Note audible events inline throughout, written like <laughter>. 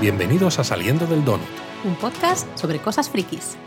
Bienvenidos a Saliendo del Donut. Un podcast sobre cosas frikis.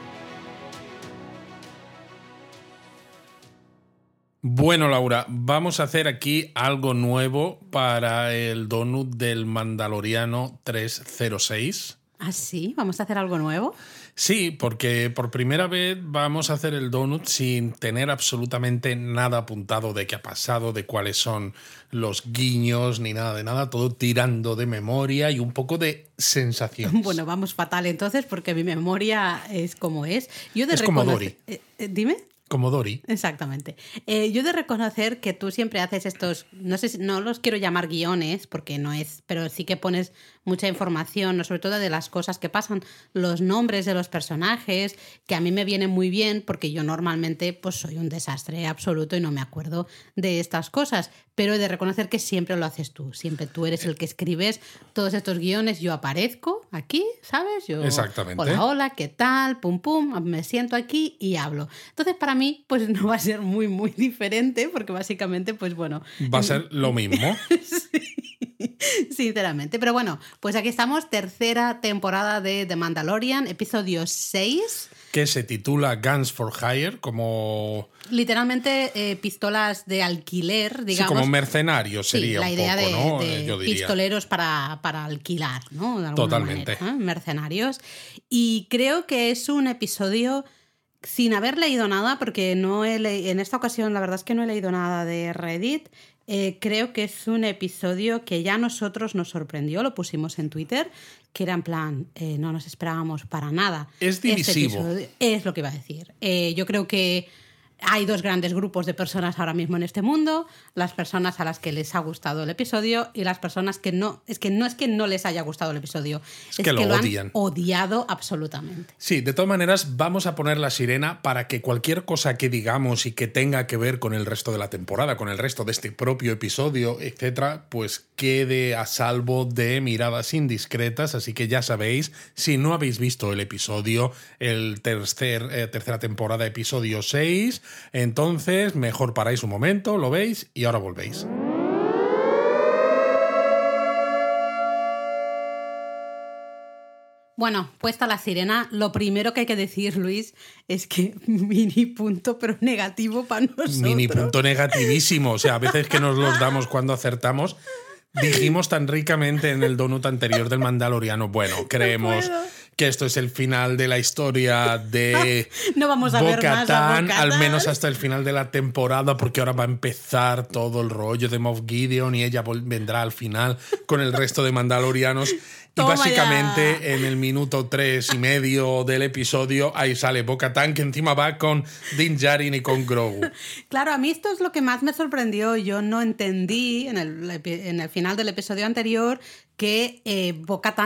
Bueno, Laura, vamos a hacer aquí algo nuevo para el donut del Mandaloriano 306. ¿Ah, sí? ¿Vamos a hacer algo nuevo? Sí, porque por primera vez vamos a hacer el donut sin tener absolutamente nada apuntado de qué ha pasado, de cuáles son los guiños, ni nada de nada, todo tirando de memoria y un poco de sensación. <laughs> Bueno, vamos fatal entonces, porque mi memoria es como es. Yo de es como Dory. Eh, eh, dime. Como Dory. Exactamente. Eh, yo de reconocer que tú siempre haces estos, no sé, no los quiero llamar guiones, porque no es, pero sí que pones mucha información, sobre todo de las cosas que pasan, los nombres de los personajes, que a mí me vienen muy bien, porque yo normalmente pues soy un desastre absoluto y no me acuerdo de estas cosas, pero he de reconocer que siempre lo haces tú, siempre tú eres el que escribes todos estos guiones, yo aparezco aquí, ¿sabes? Yo, Exactamente. Hola, hola, ¿qué tal? Pum, pum, me siento aquí y hablo. Entonces, para mí, pues no va a ser muy, muy diferente, porque básicamente, pues bueno. Va a ser lo mismo. <laughs> sí, <laughs> sinceramente. Pero bueno, pues aquí estamos, tercera temporada de The Mandalorian, episodio 6. Que se titula Guns for Hire, como. Literalmente eh, pistolas de alquiler, digamos. Sí, como mercenarios sería. la idea de, eh, pistoleros para, para, alquilar, ¿no? Totalmente. Mercenarios. Y creo que es un episodio sin haber leído nada, porque no he en esta ocasión la verdad es que no he leído nada de Reddit. Eh, creo que es un episodio que ya a nosotros nos sorprendió, lo pusimos en Twitter, que era en plan, eh, no nos esperábamos para nada. Es este divisivo. es lo que iba a decir. Eh, yo creo que hay dos grandes grupos de personas ahora mismo en este mundo, las personas a las que les ha gustado el episodio y las personas que no, es que no es que no les haya gustado el episodio, es, que, lo, Han odiado absolutamente. Sí, de todas maneras vamos a poner la sirena para que cualquier cosa que digamos y que tenga que ver con el resto de la temporada, con el resto de este propio episodio, etcétera, pues quede a salvo de miradas indiscretas, así que ya sabéis, si no habéis visto el episodio, el tercer, eh, tercera temporada, episodio 6, entonces, mejor paráis un momento, lo veis y ahora volvéis. Bueno, puesta la sirena, lo primero que hay que decir, Luis, es que <laughs> mini punto, pero negativo para nosotros. Mini punto negativísimo. O sea, a veces que nos los damos cuando acertamos. Dijimos tan ricamente en el donut anterior del Mandaloriano, bueno, creemos que esto es el final de la historia de <laughs> no vamos a ver más al menos hasta el final de la temporada, porque ahora va a empezar todo el rollo de Moff Gideon y ella vendrá al final con el resto de mandalorianos. y <laughs> básicamente en el minuto tres y medio del episodio ahí sale Bo-Katan que encima va con Din Djarin y con Grogu. <laughs> Claro, a mí esto es lo que más me sorprendió. Yo no entendí en el, en el final del episodio anterior que eh,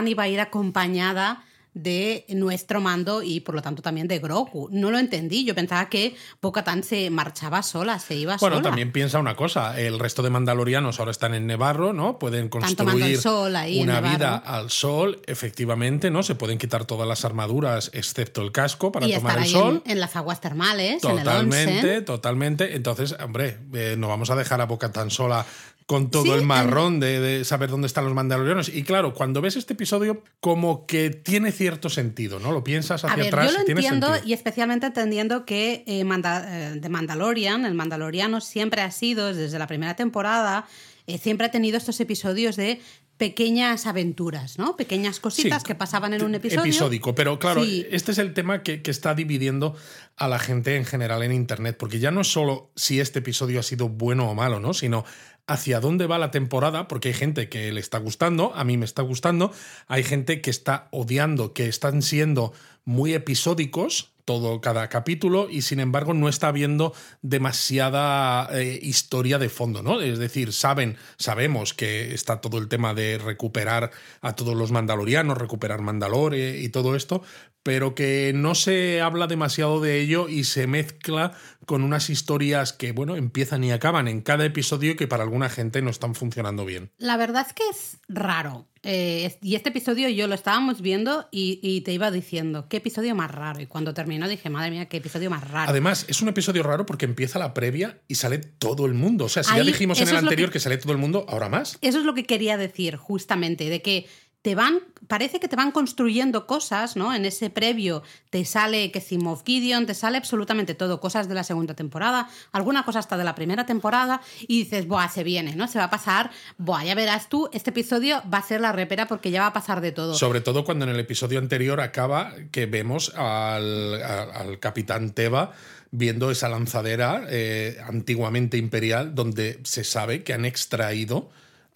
iba a ir acompañada de nuestro mando y por lo tanto también de Grogu. No lo entendí, yo pensaba que Bo-Katan se marchaba sola, se iba sola. Bueno, también piensa una cosa, el resto de mandalorianos ahora están en Nevarro, ¿no? Pueden construir una vida al sol, efectivamente, ¿no? Se pueden quitar todas las armaduras excepto el casco para tomar el sol. En, las aguas termales, totalmente, totalmente. Entonces, hombre, eh, no vamos a dejar a Bo-Katan sola con todo el marrón de, saber dónde están los mandalorianos. Y claro, cuando ves este episodio, como que tiene cierto sentido, ¿no? Lo piensas hacia atrás. Yo lo entiendo y especialmente entendiendo que eh, eh, de Mandalorian, el Mandaloriano siempre ha sido, desde la primera temporada, eh, siempre ha tenido estos episodios de pequeñas aventuras, ¿no? Pequeñas cositas que pasaban en un episodio. Episódico, pero claro, este es el tema que, que, está dividiendo a la gente en general en Internet, porque ya no es solo si este episodio ha sido bueno o malo, ¿no? Sino hacia dónde va la temporada, porque hay gente que le está gustando, a mí me está gustando, hay gente que está odiando, que están siendo muy episódicos, todo cada capítulo y sin embargo no está habiendo demasiada eh, historia de fondo, ¿no? Es decir, saben, sabemos que está todo el tema de recuperar a todos los mandalorianos, recuperar Mandalore y todo esto, pero que no se habla demasiado de ello y se mezcla con unas historias que, bueno, empiezan y acaban en cada episodio y que para alguna gente no están funcionando bien. La verdad es que es raro. Eh, y este episodio yo lo estábamos viendo y, te iba diciendo, qué episodio más raro. Y cuando terminó dije, madre mía, qué episodio más raro. Además, es un episodio raro porque empieza la previa y sale todo el mundo. O sea, si ya dijimos en el anterior que... que sale todo el mundo, ahora más. Eso es lo que quería decir, justamente, de que te van, parece que te van construyendo cosas, ¿no? En ese previo te sale Moff Gideon, te sale absolutamente todo, cosas de la segunda temporada, alguna cosa hasta de la primera temporada, y dices, buah, se viene, ¿no? Se va a pasar, buah, ya verás tú, este episodio va a ser la repera porque ya va a pasar de todo. Sobre todo cuando en el episodio anterior acaba que vemos al, al capitán Teva viendo esa lanzadera eh, antiguamente imperial donde se sabe que han extraído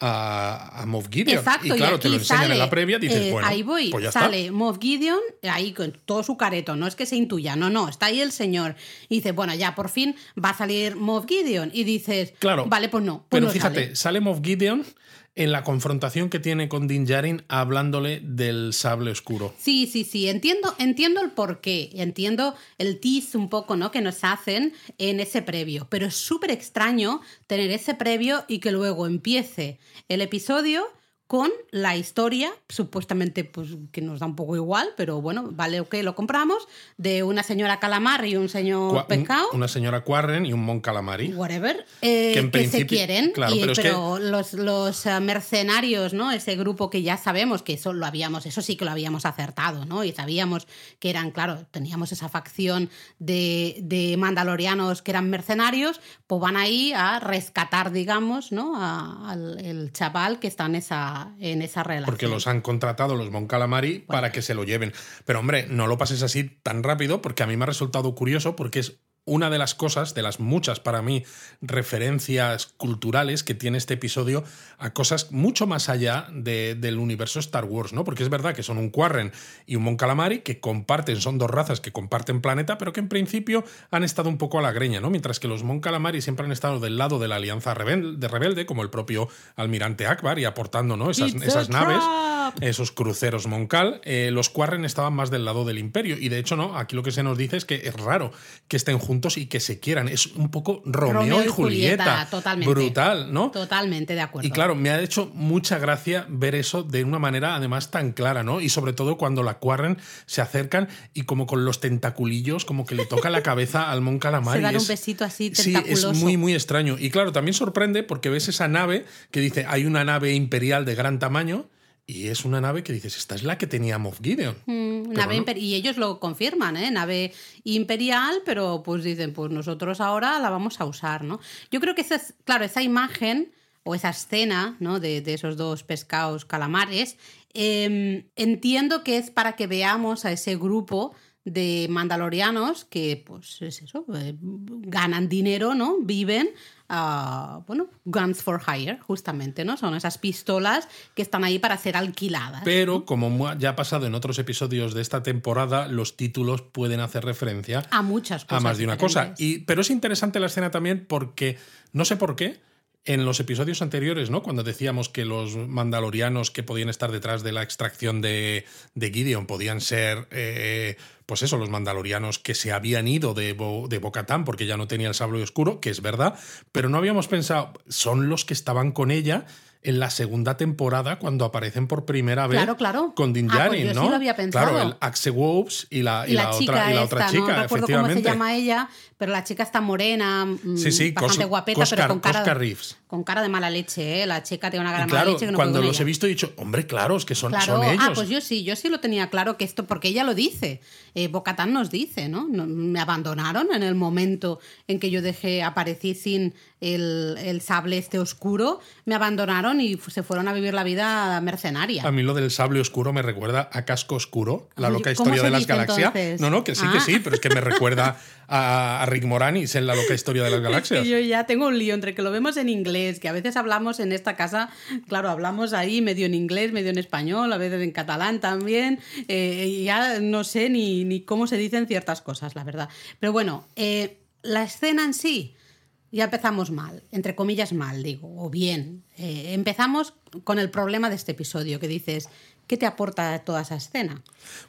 a, Moff Gideon. Exacto, y claro, te lo enseñan en la previa, dices, eh, bueno, ahí voy, pues ya sale Moff Gideon, ahí con todo su careto, no es que se intuya, no, no, está ahí el señor. Y dice, bueno, ya por fin va a salir Moff Gideon. Y dices, claro, vale, pues no. Pues pero fíjate, sale. sale Moff Gideon en la confrontación que tiene con Din Djarin hablándole del sable oscuro. Sí, sí, sí, entiendo, entiendo el porqué, entiendo el tease un poco, ¿no? Que nos hacen en ese previo, pero es súper extraño tener ese previo y que luego empiece el episodio con la historia, supuestamente pues que nos da un poco igual, pero bueno, vale, ok, lo compramos, de una señora calamar y un señor pescado. Una señora Quarren y un mon calamari. Whatever. Eh, que, se quieren. pero, los, los, eh, mercenarios, ¿no? Ese grupo que ya sabemos que eso lo habíamos, eso sí que lo habíamos acertado, ¿no? Y sabíamos que eran, claro, teníamos esa facción de, de mandalorianos que eran mercenarios, pues van ahí a rescatar, digamos, ¿no? al el chaval que está en esa en esa relación. Porque los han contratado los Mon Calamari para que se lo lleven. Pero hombre, no lo pases así tan rápido porque a mí me ha resultado curioso porque es una de las cosas, de las muchas para mí referencias culturales que tiene este episodio a cosas mucho más allá del universo Star Wars, ¿no? Porque es verdad que son un Quarren y un Mon Calamari que comparten, son dos razas que comparten planeta, pero que en principio han estado un poco a la greña, ¿no? Mientras que los Mon Calamari siempre han estado del lado de la Alianza de Rebelde, como el propio almirante Akbar, y aportando, ¿no? Esas, esas naves esos cruceros Moncal, eh, los Quarren estaban más del lado del imperio. Y de hecho, no, aquí lo que se nos dice es que es raro que estén juntos y que se quieran. Es un poco Romeo, y Julieta. Totalmente. Brutal, ¿no? Totalmente de acuerdo. Y claro, me ha hecho mucha gracia ver eso de una manera además tan clara, ¿no? Y sobre todo cuando la Quarren se acercan y como con los tentaculillos, como que le toca la cabeza al Mon Calamari. <laughs> Se dan un besito así tentaculoso. Sí, es muy, muy extraño. Y claro, también sorprende porque ves esa nave que dice, hay una nave imperial de gran tamaño y es una nave que dices, esta es la que tenía Moff Gideon. Mm, nave Y ellos lo confirman, ¿eh? Nave imperial, pero pues dicen, pues nosotros ahora la vamos a usar, ¿no? Yo creo que esa es, claro, esa imagen o esa escena, ¿no? De, esos dos pescados calamares, em, entiendo que es para que veamos a ese grupo de mandalorianos que, pues es eso, eh, ganan dinero, ¿no? Viven bueno, guns for hire, justamente, ¿no? Son esas pistolas que están ahí para ser alquiladas. Pero, como ya ha pasado en otros episodios de esta temporada, los títulos pueden hacer referencia a muchas cosas. A más de una cosa. Y, pero es interesante la escena también porque, no sé por qué, en los episodios anteriores, ¿no? Cuando decíamos que los mandalorianos que podían estar detrás de la extracción de, de Gideon podían ser, eh, pues eso, los mandalorianos que se habían ido de, de Bocatán porque ya no tenía el sable oscuro, que es verdad, pero no habíamos pensado, son los que estaban con ella en la segunda temporada cuando aparecen por primera vez claro, claro. con Din ah, pues ¿no? Sí lo había pensado. Claro, el Axe Wolves y la, y, la, otra, y la otra chica, no recuerdo cómo se llama ella, pero la chica está morena, mm, sí, sí, bastante guapeta, pero con cara, con cara de mala leche, ¿eh? La chica tiene una gran mala leche que no cuando los he visto he dicho, hombre, claro, es que son, son, ellos. Ah, pues yo sí, yo sí lo tenía claro que esto, porque ella lo dice, eh, Bocatán nos dice, ¿no? Me abandonaron en el momento en que yo dejé, aparecí sin el, el sable este oscuro, me abandonaron y se fueron a vivir la vida mercenaria. A mí lo del sable oscuro me recuerda a Casco Oscuro, la loca historia de las galaxias. No, no, que sí, que ah. sí, pero es que me recuerda a, Rick Moranis en la loca historia de las galaxias. <laughs> yo ya tengo un lío entre que lo vemos en inglés, que a veces hablamos en esta casa, claro, hablamos ahí medio en inglés, medio en español, a veces en catalán también, eh, ya no sé ni, ni, cómo se dicen ciertas cosas, la verdad. Pero bueno, eh, la escena en sí ya empezamos mal, entre comillas mal, digo, o bien. Eh, empezamos con el problema de este episodio, que dices, ¿qué te aporta toda esa escena?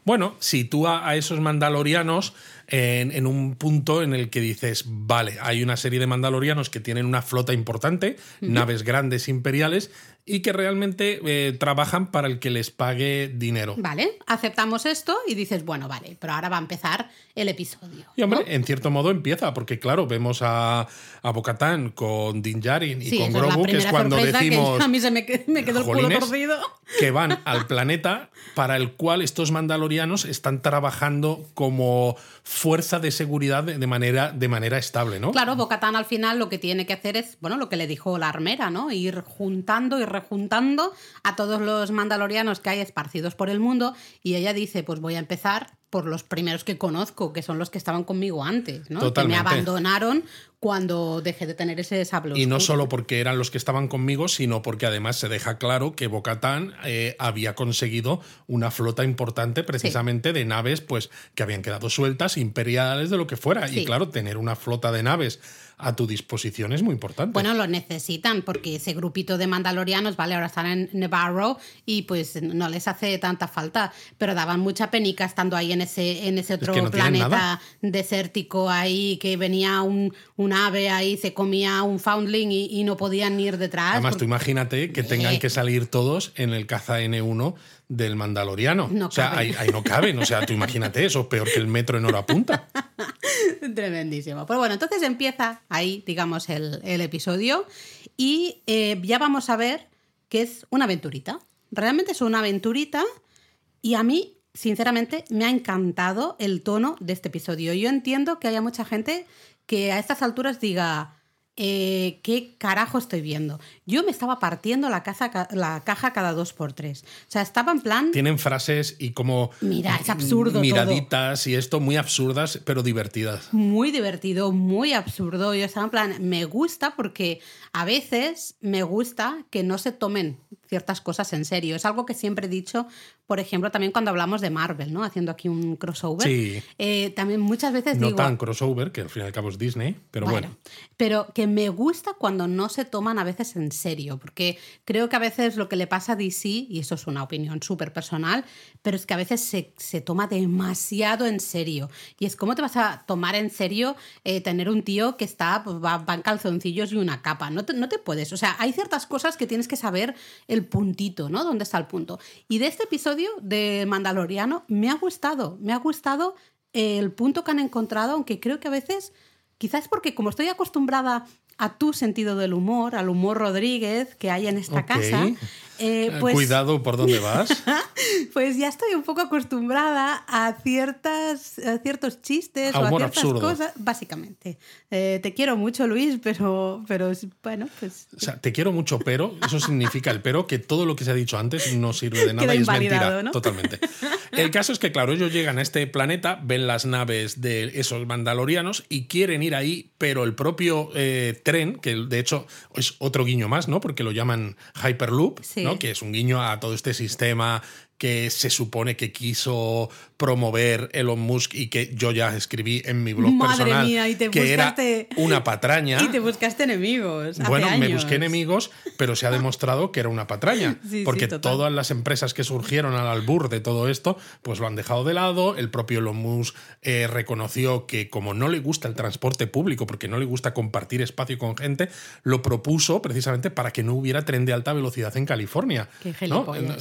Bueno, sitúa a esos mandalorianos en, un punto en el que dices, vale, hay una serie de mandalorianos que tienen una flota importante, naves grandes imperiales, y que realmente eh, trabajan para el que les pague dinero. Vale, aceptamos esto y dices, bueno, vale, pero ahora va a empezar el episodio. Y hombre, en cierto modo empieza, porque claro, vemos a, a Bocatán con Din Djarin y con Grogu, que es cuando decimos. <laughs> a mí se me, quedó el culo torcido. Que van <laughs> al planeta para el cual estos mandalorianos están trabajando como fuerza de seguridad de manera, de manera estable, ¿no? Claro, Bocatán al final lo que tiene que hacer es, bueno, lo que le dijo la armera, ¿no? Ir juntando y rejuntando a todos los mandalorianos que hay esparcidos por el mundo y ella dice, pues voy a empezar por los primeros que conozco, que son los que estaban conmigo antes, ¿no? Que me abandonaron cuando dejé de tener ese sable. Y no solo porque eran los que estaban conmigo, sino porque además se deja claro que Bocatán eh, había conseguido una flota importante precisamente de naves pues que habían quedado sueltas, imperiales, de lo que fuera. Y claro, tener una flota de naves a tu disposición es muy importante. Bueno, lo necesitan porque ese grupito de mandalorianos, vale, ahora están en Nevarro y pues no les hace tanta falta, pero daban mucha penica estando ahí en ese, en ese otro planeta desértico ahí que venía un, un, ave ahí, se comía un foundling y, no podían ir detrás. Además, tú imagínate que tengan que salir todos en el caza N1 del Mandaloriano. o sea, ahí, no caben. O sea, tú imagínate eso, peor que el metro en hora punta. <laughs> Tremendísimo. Pues bueno, entonces empieza ahí, digamos, el, episodio y eh, ya vamos a ver que es una aventurita. Realmente es una aventurita y a mí, sinceramente, me ha encantado el tono de este episodio. Yo entiendo que haya mucha gente que a estas alturas diga, eh, ¿qué carajo estoy viendo? Yo me estaba partiendo la, la caja cada dos por tres. O sea, estaba en plan... Tienen frases y como... Mira, es absurdo. Miraditas y esto muy absurdas, pero divertidas. Muy divertido, muy absurdo. Yo estaba en plan, me gusta porque a veces me gusta que no se tomen ciertas cosas en serio. Es algo que siempre he dicho, por ejemplo, también cuando hablamos de Marvel, ¿no? Haciendo aquí un crossover. Sí. Eh, también muchas veces no digo... tan crossover, que al fin y al cabo es Disney, pero bueno, bueno. Pero que me gusta cuando no se toman a veces en serio, porque creo que a veces lo que le pasa a DC, y eso es una opinión súper personal, pero es que a veces se, toma demasiado en serio. Y es como te vas a tomar en serio eh, tener un tío que está, pues, va, en calzoncillos y una capa. No te, no te puedes. O sea, hay ciertas cosas que tienes que saber el puntito, ¿no? ¿Dónde está el punto? Y de este episodio de Mandaloriano me ha gustado, me ha gustado el punto que han encontrado, aunque creo que a veces, quizás porque como estoy acostumbrada a tu sentido del humor, al humor Rodríguez que hay en esta casa, eh, eh, pues, Cuidado por dónde vas. <laughs> pues ya estoy un poco acostumbrada a, ciertas, ciertos chistes o a ciertas cosas. Básicamente. Eh, te quiero mucho, Luis, pero, pero bueno, pues. O sea, te quiero mucho, pero eso significa el pero que todo lo que se ha dicho antes no sirve de <laughs> nada y es mentira. Totalmente. <laughs> El caso es que, claro, ellos llegan a este planeta, ven las naves de esos mandalorianos y quieren ir ahí, pero el propio tren, que de hecho es otro guiño más, ¿no? Porque lo llaman Hyperloop. Sí que es un guiño a todo este sistema que se supone que quiso promover Elon Musk y que yo ya escribí en mi blog personal que era una patraña. <laughs> Y te buscaste enemigos. bueno, me busqué enemigos, pero se ha demostrado que era una patraña. <laughs> porque todas las empresas que surgieron al albur de todo esto, pues lo han dejado de lado. El propio Elon Musk eh, reconoció que como no le gusta el transporte público, porque no le gusta compartir espacio con gente, lo propuso precisamente para que no hubiera tren de alta velocidad en California. Qué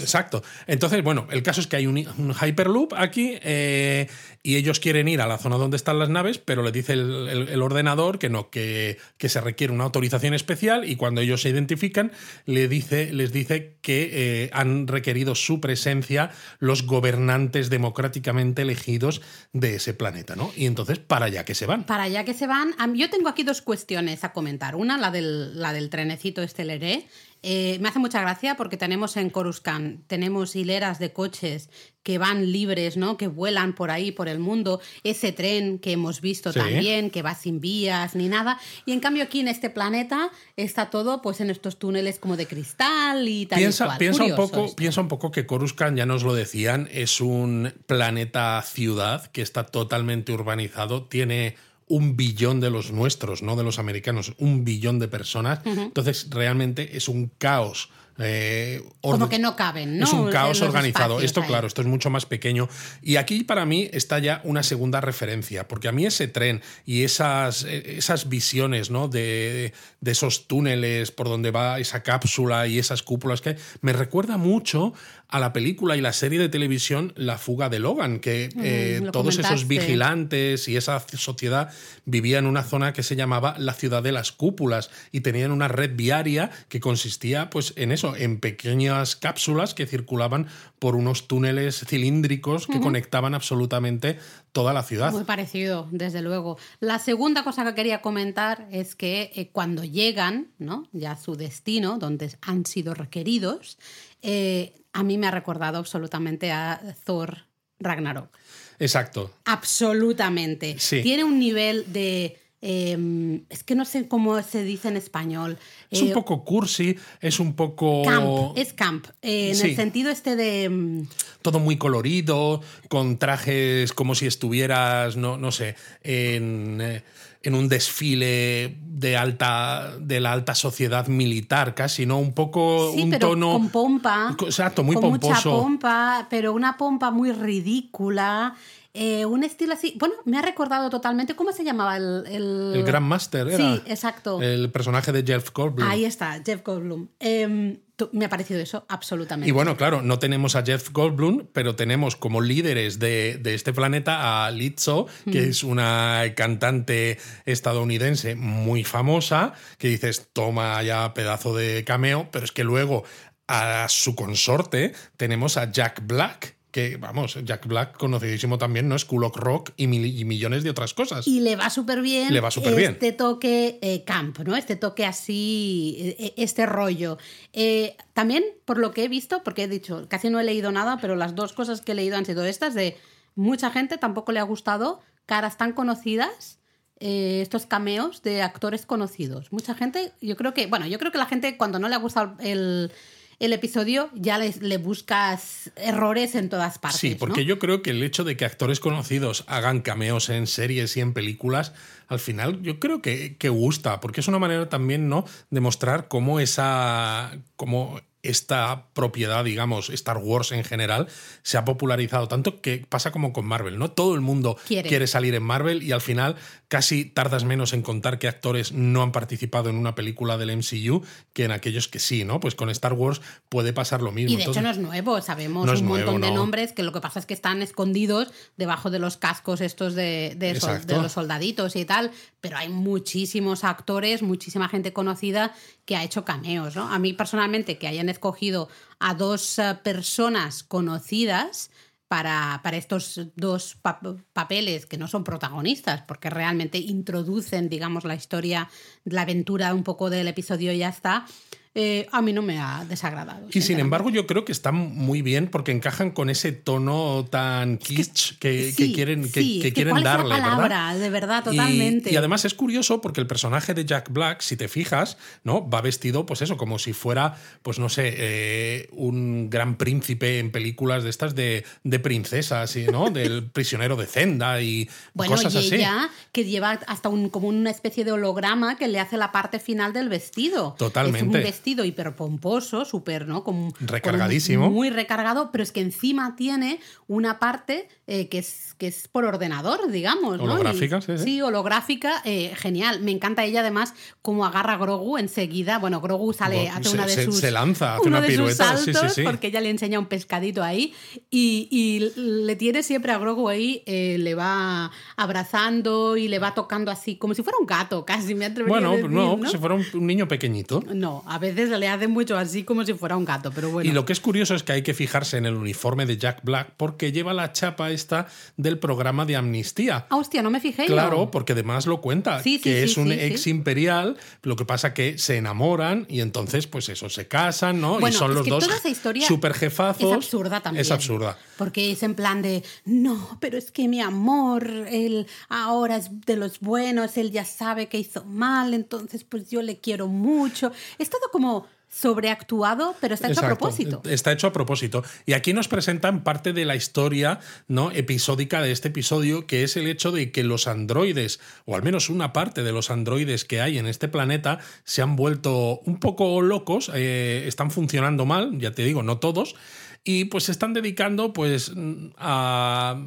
Exacto. Entonces, bueno, el caso es que hay un, Hyperloop aquí eh, y ellos quieren ir a la zona donde están las naves, pero le dice el, ordenador que no, que, que, se requiere una autorización especial y cuando ellos se identifican le dice, les dice que eh, han requerido su presencia los gobernantes democráticamente elegidos de ese planeta, ¿no? Y entonces, para allá que se van. Para allá que se van. Yo tengo aquí dos cuestiones a comentar. Una, la del, la del trenecito esteleré eh, me hace mucha gracia porque tenemos en Coruscant, tenemos hileras de coches que van libres, ¿no? Que vuelan por ahí, por el mundo. Ese tren que hemos visto también, que va sin vías ni nada. Y en cambio aquí en este planeta está todo pues en estos túneles como de cristal y tal. Piensa, piensa un, poco, piensa un poco que Coruscant, ya nos lo decían, es un planeta ciudad que está totalmente urbanizado, tiene un billón de los nuestros, no de los americanos, un billón de personas. Entonces, realmente es un caos Eh, Como que no caben, ¿no? Es un caos organizado. Esto, ahí. claro, esto es mucho más pequeño. Y aquí para mí está ya una segunda referencia, porque a mí ese tren y esas, eh, esas visiones ¿no? de, de esos túneles por donde va esa cápsula y esas cúpulas que me recuerda mucho a la película y la serie de televisión La fuga de Logan, que eh, lo todos esos vigilantes y esa sociedad vivían en una zona que se llamaba la ciudad de las cúpulas y tenían una red viaria que consistía pues en eso, en pequeñas cápsulas que circulaban por unos túneles cilíndricos que conectaban absolutamente toda la ciudad. Muy parecido, desde luego. La segunda cosa que quería comentar es que eh, cuando llegan, ¿no? Ya a su destino, donde han sido requeridos, eh, a mí me ha recordado absolutamente a Thor Ragnarok. Exacto. Absolutamente. Sí. Tiene un nivel de. Eh, es que no sé cómo se dice en español. Es Eh, un poco cursi, es un poco... Camp, es camp. eh, en Sí. el sentido este de. mm, todo muy colorido, con trajes como si estuvieras, no, no sé, en, eh, en un desfile de alta de la alta sociedad militar, casi, ¿no? Un poco Sí, un pero tono. con pompa. Exacto, muy con mucha pomposo. pompa, pero una pompa muy ridícula. Eh, un estilo así. Bueno, me ha recordado totalmente. ¿Cómo se llamaba el. El, El Grand Master era. Sí, exacto. El personaje de Jeff Goldblum. Ahí está, Jeff Goldblum. Em, me ha parecido eso absolutamente. Y bueno, claro, no tenemos a Jeff Goldblum, pero tenemos como líderes de, de este planeta a Lizzo, que Mm. es una cantante estadounidense muy famosa, que dices, toma ya pedazo de cameo, pero es que luego a su consorte tenemos a Jack Black. Que, vamos, Jack Black, conocidísimo también, ¿no? School of Rock y, mil- y millones de otras cosas. Y le va súper bien. Le va superbién. Este toque eh, camp, ¿no? Este toque así, eh, este rollo. Eh, también, por lo que he visto, porque he dicho, casi no he leído nada, pero las dos cosas que he leído han sido estas de mucha gente tampoco le ha gustado caras tan conocidas. eh, estos cameos de actores conocidos. Mucha gente, yo creo que, bueno, yo creo que la gente cuando no le ha gustado el, el episodio ya le buscas errores en todas partes. Sí, porque ¿no? yo creo que el hecho de que actores conocidos hagan cameos en series y en películas, al final yo creo que, que gusta, porque es una manera también, ¿no?, de mostrar cómo esa. cómo esta propiedad, digamos, Star Wars en general, se ha popularizado tanto que pasa como con Marvel, ¿no? Todo el mundo Quiere. quiere salir en Marvel y al final casi tardas menos en contar que actores no han participado en una película del MCU que en aquellos que sí, ¿no? Pues con Star Wars puede pasar lo mismo. Y de hecho no es nuevo, sabemos No un montón de no. nombres que lo que pasa es que están escondidos debajo de los cascos estos de, de, sol- Exacto. de los soldaditos y tal, pero hay muchísimos actores, muchísima gente conocida que ha hecho cameos, ¿no? A mí personalmente que hayan escogido a dos eh, personas conocidas para, para estos dos pa- papeles que no son protagonistas, porque realmente introducen, digamos, la historia, la aventura un poco del episodio y ya está, eh, a mí no me ha desagradado. Y sin embargo, yo creo que están muy bien porque encajan con ese tono tan kitsch que, que Sí, quieren, que, sí, que es que quieren ¿cuál es la darle, palabra? ¿verdad? De verdad, totalmente. Y, además es curioso porque el personaje de Jack Black, si te fijas, ¿no? Va vestido, pues eso, como si fuera, pues no sé, eh, un gran príncipe en películas de estas de, de princesas, y, ¿no? <laughs> Del prisionero de Zenda y Bueno, cosas y así. ella que lleva hasta un, como una especie de holograma que le hace la parte final del vestido. Totalmente. Es un vestido hiperpomposo, súper, ¿no? Como, Recargadísimo. como muy recargado, pero es que encima tiene una parte eh, que, es, que es por ordenador, digamos. ¿no? Holográfica, Y- sí, sí. holográfica, eh, genial. Me encanta ella además como agarra a Grogu enseguida. Bueno, Grogu sale, hace se- una de se- sus. se lanza, hace uno una de sus pirueta, sí, sí, saltos, sí. porque ella le enseña un pescadito ahí y, y le tiene siempre a Grogu ahí, eh, le va abrazando y le va tocando así, como si fuera un gato, casi me atrevería Bueno, a decir, no, ¿no? si fuera un, un niño pequeñito. No, a veces le hace mucho así como si fuera un gato, pero bueno. Y lo que es curioso es que hay que fijarse en el uniforme de Jack Black porque lleva la chapa esta del programa de amnistía. Ah, hostia, no me fijé. yo. Claro, porque además lo cuenta, Sí, sí, que sí, es un ex imperial, lo que pasa que se enamoran y entonces pues eso, se casan, ¿no? Bueno, y son es los que dos toda esa historia super jefazos. Es absurda también. Es absurda. Porque es en plan de, no, pero es que mi amor, él ahora es de los buenos, él ya sabe que hizo mal, entonces pues yo le quiero mucho. Es todo como sobreactuado, pero está hecho a propósito. Está hecho a propósito. Y aquí nos presentan parte de la historia ¿no? episódica de este episodio, que es el hecho de que los androides, o al menos una parte de los androides que hay en este planeta, se han vuelto un poco locos, eh, están funcionando mal, ya te digo, no todos, y pues se están dedicando pues a,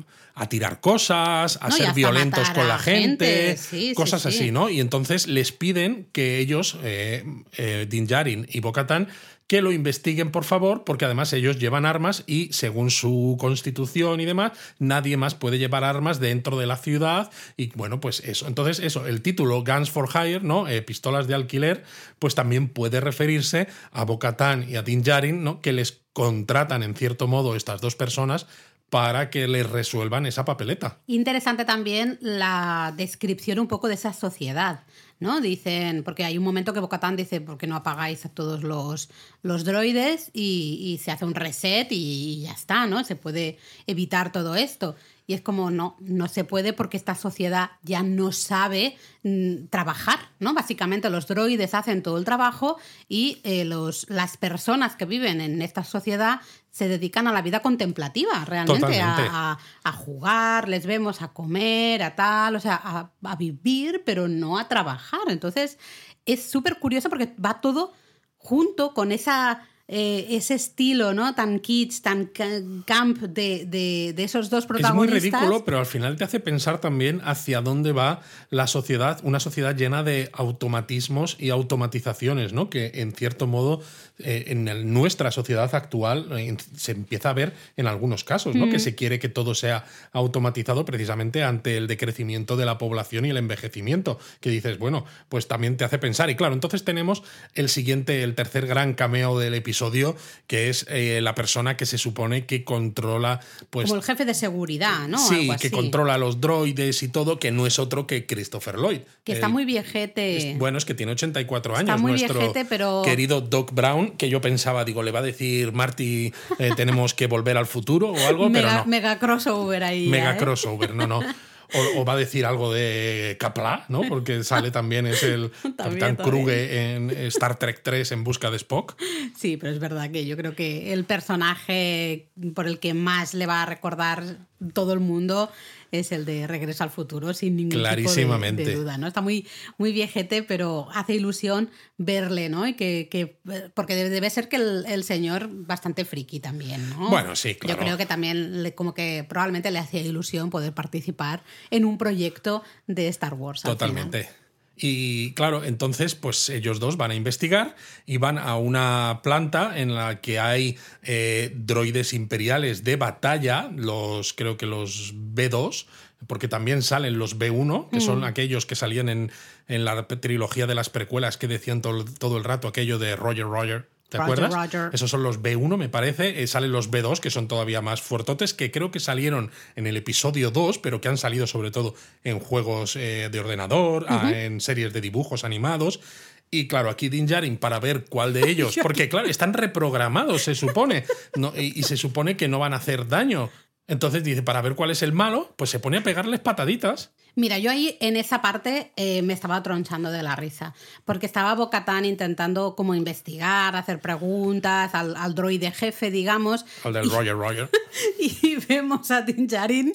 tirar cosas, a ser violentos con la gente, cosas así, ¿no? Y entonces les piden que ellos, eh, eh, Din Djarin y Bocatan, que lo investiguen, por favor, porque además ellos llevan armas y, según su constitución y demás, nadie más puede llevar armas dentro de la ciudad. Y bueno, pues eso. Entonces, eso, el título Guns for Hire, ¿no? Eh, pistolas de alquiler, pues también puede referirse a Bocatán y a Din Djarin, ¿no? Que les contratan, en cierto modo, estas dos personas para que les resuelvan esa papeleta. Interesante también la descripción un poco de esa sociedad. ¿No? Dicen, porque hay un momento que Bocatán dice, ¿por qué no apagáis a todos los, los droides? Y, se hace un reset y, ya está, ¿no? Se puede evitar todo esto. Y es como, no, no se puede porque esta sociedad ya no sabe mm, trabajar, ¿no? Básicamente los droides hacen todo el trabajo y eh, los, las personas que viven en esta sociedad se dedican a la vida contemplativa, realmente, a, jugar, les vemos a comer, a tal, o sea, a, a vivir, pero no a trabajar. Entonces, es súper curioso porque va todo junto con esa eh, ese estilo, ¿no? Tan kids, tan camp de, de, esos dos protagonistas. Es muy ridículo, pero al final te hace pensar también hacia dónde va la sociedad, una sociedad llena de automatismos y automatizaciones, ¿no? Que en cierto modo eh, en nuestra sociedad actual eh, se empieza a ver en algunos casos, ¿no? Que se quiere que todo sea automatizado precisamente ante el decrecimiento de la población y el envejecimiento. Que dices, bueno, pues también te hace pensar. Y claro, entonces tenemos el siguiente, el tercer gran cameo del episodio que es eh, la persona que se supone que controla. Pues, Como el jefe de seguridad, ¿no? Sí, que controla los droides y todo, que no es otro que Christopher Lloyd. Que está muy viejete. bueno, es que tiene 84 años. nuestro querido Doc Brown, que yo pensaba, digo, le va a decir Marty, eh, tenemos que volver al futuro o algo, pero no. Mega crossover ahí. Mega ¿eh? crossover, no, no. O, va a decir algo de Kapla, ¿no? Porque sale también, es el <laughs> Capitán Kruge en Star Trek 3 en busca de Spock. Sí, pero es verdad que yo creo que el personaje por el que más le va a recordar todo el mundo es el de Regreso al Futuro, sin ningún tipo de, duda, ¿no? Está muy, muy viejete, pero hace ilusión verle, ¿no? Y que, porque debe ser que el, señor bastante friki también, ¿no? Bueno, sí, claro. Yo creo que también le, como que probablemente le hacía ilusión poder participar en un proyecto de Star Wars. Totalmente. Y claro, entonces pues ellos dos van a investigar y van a una planta en la que hay eh, droides imperiales de batalla, los creo que los B2, porque también salen los B1, que son mm. aquellos que salían en, en, la trilogía de las precuelas que decían todo, todo el rato aquello de Roger Roger. ¿Te acuerdas? Esos son los B1, me parece. Eh, salen los B2, que son todavía más fuertotes, que creo que salieron en el episodio 2, pero que han salido sobre todo en juegos eh, de ordenador, en series de dibujos animados. Y claro, aquí Din Djarin para ver cuál de <laughs> ellos, porque claro, están reprogramados, se supone, y, y, se supone que no van a hacer daño. Entonces dice, para ver cuál es el malo, pues se pone a pegarles pataditas. Mira, yo ahí en esa parte eh, me estaba tronchando de la risa, porque estaba Bocatán intentando como investigar, hacer preguntas al, al droide jefe, digamos. Al del Roger Roger. <laughs> Y vemos a Tinjarin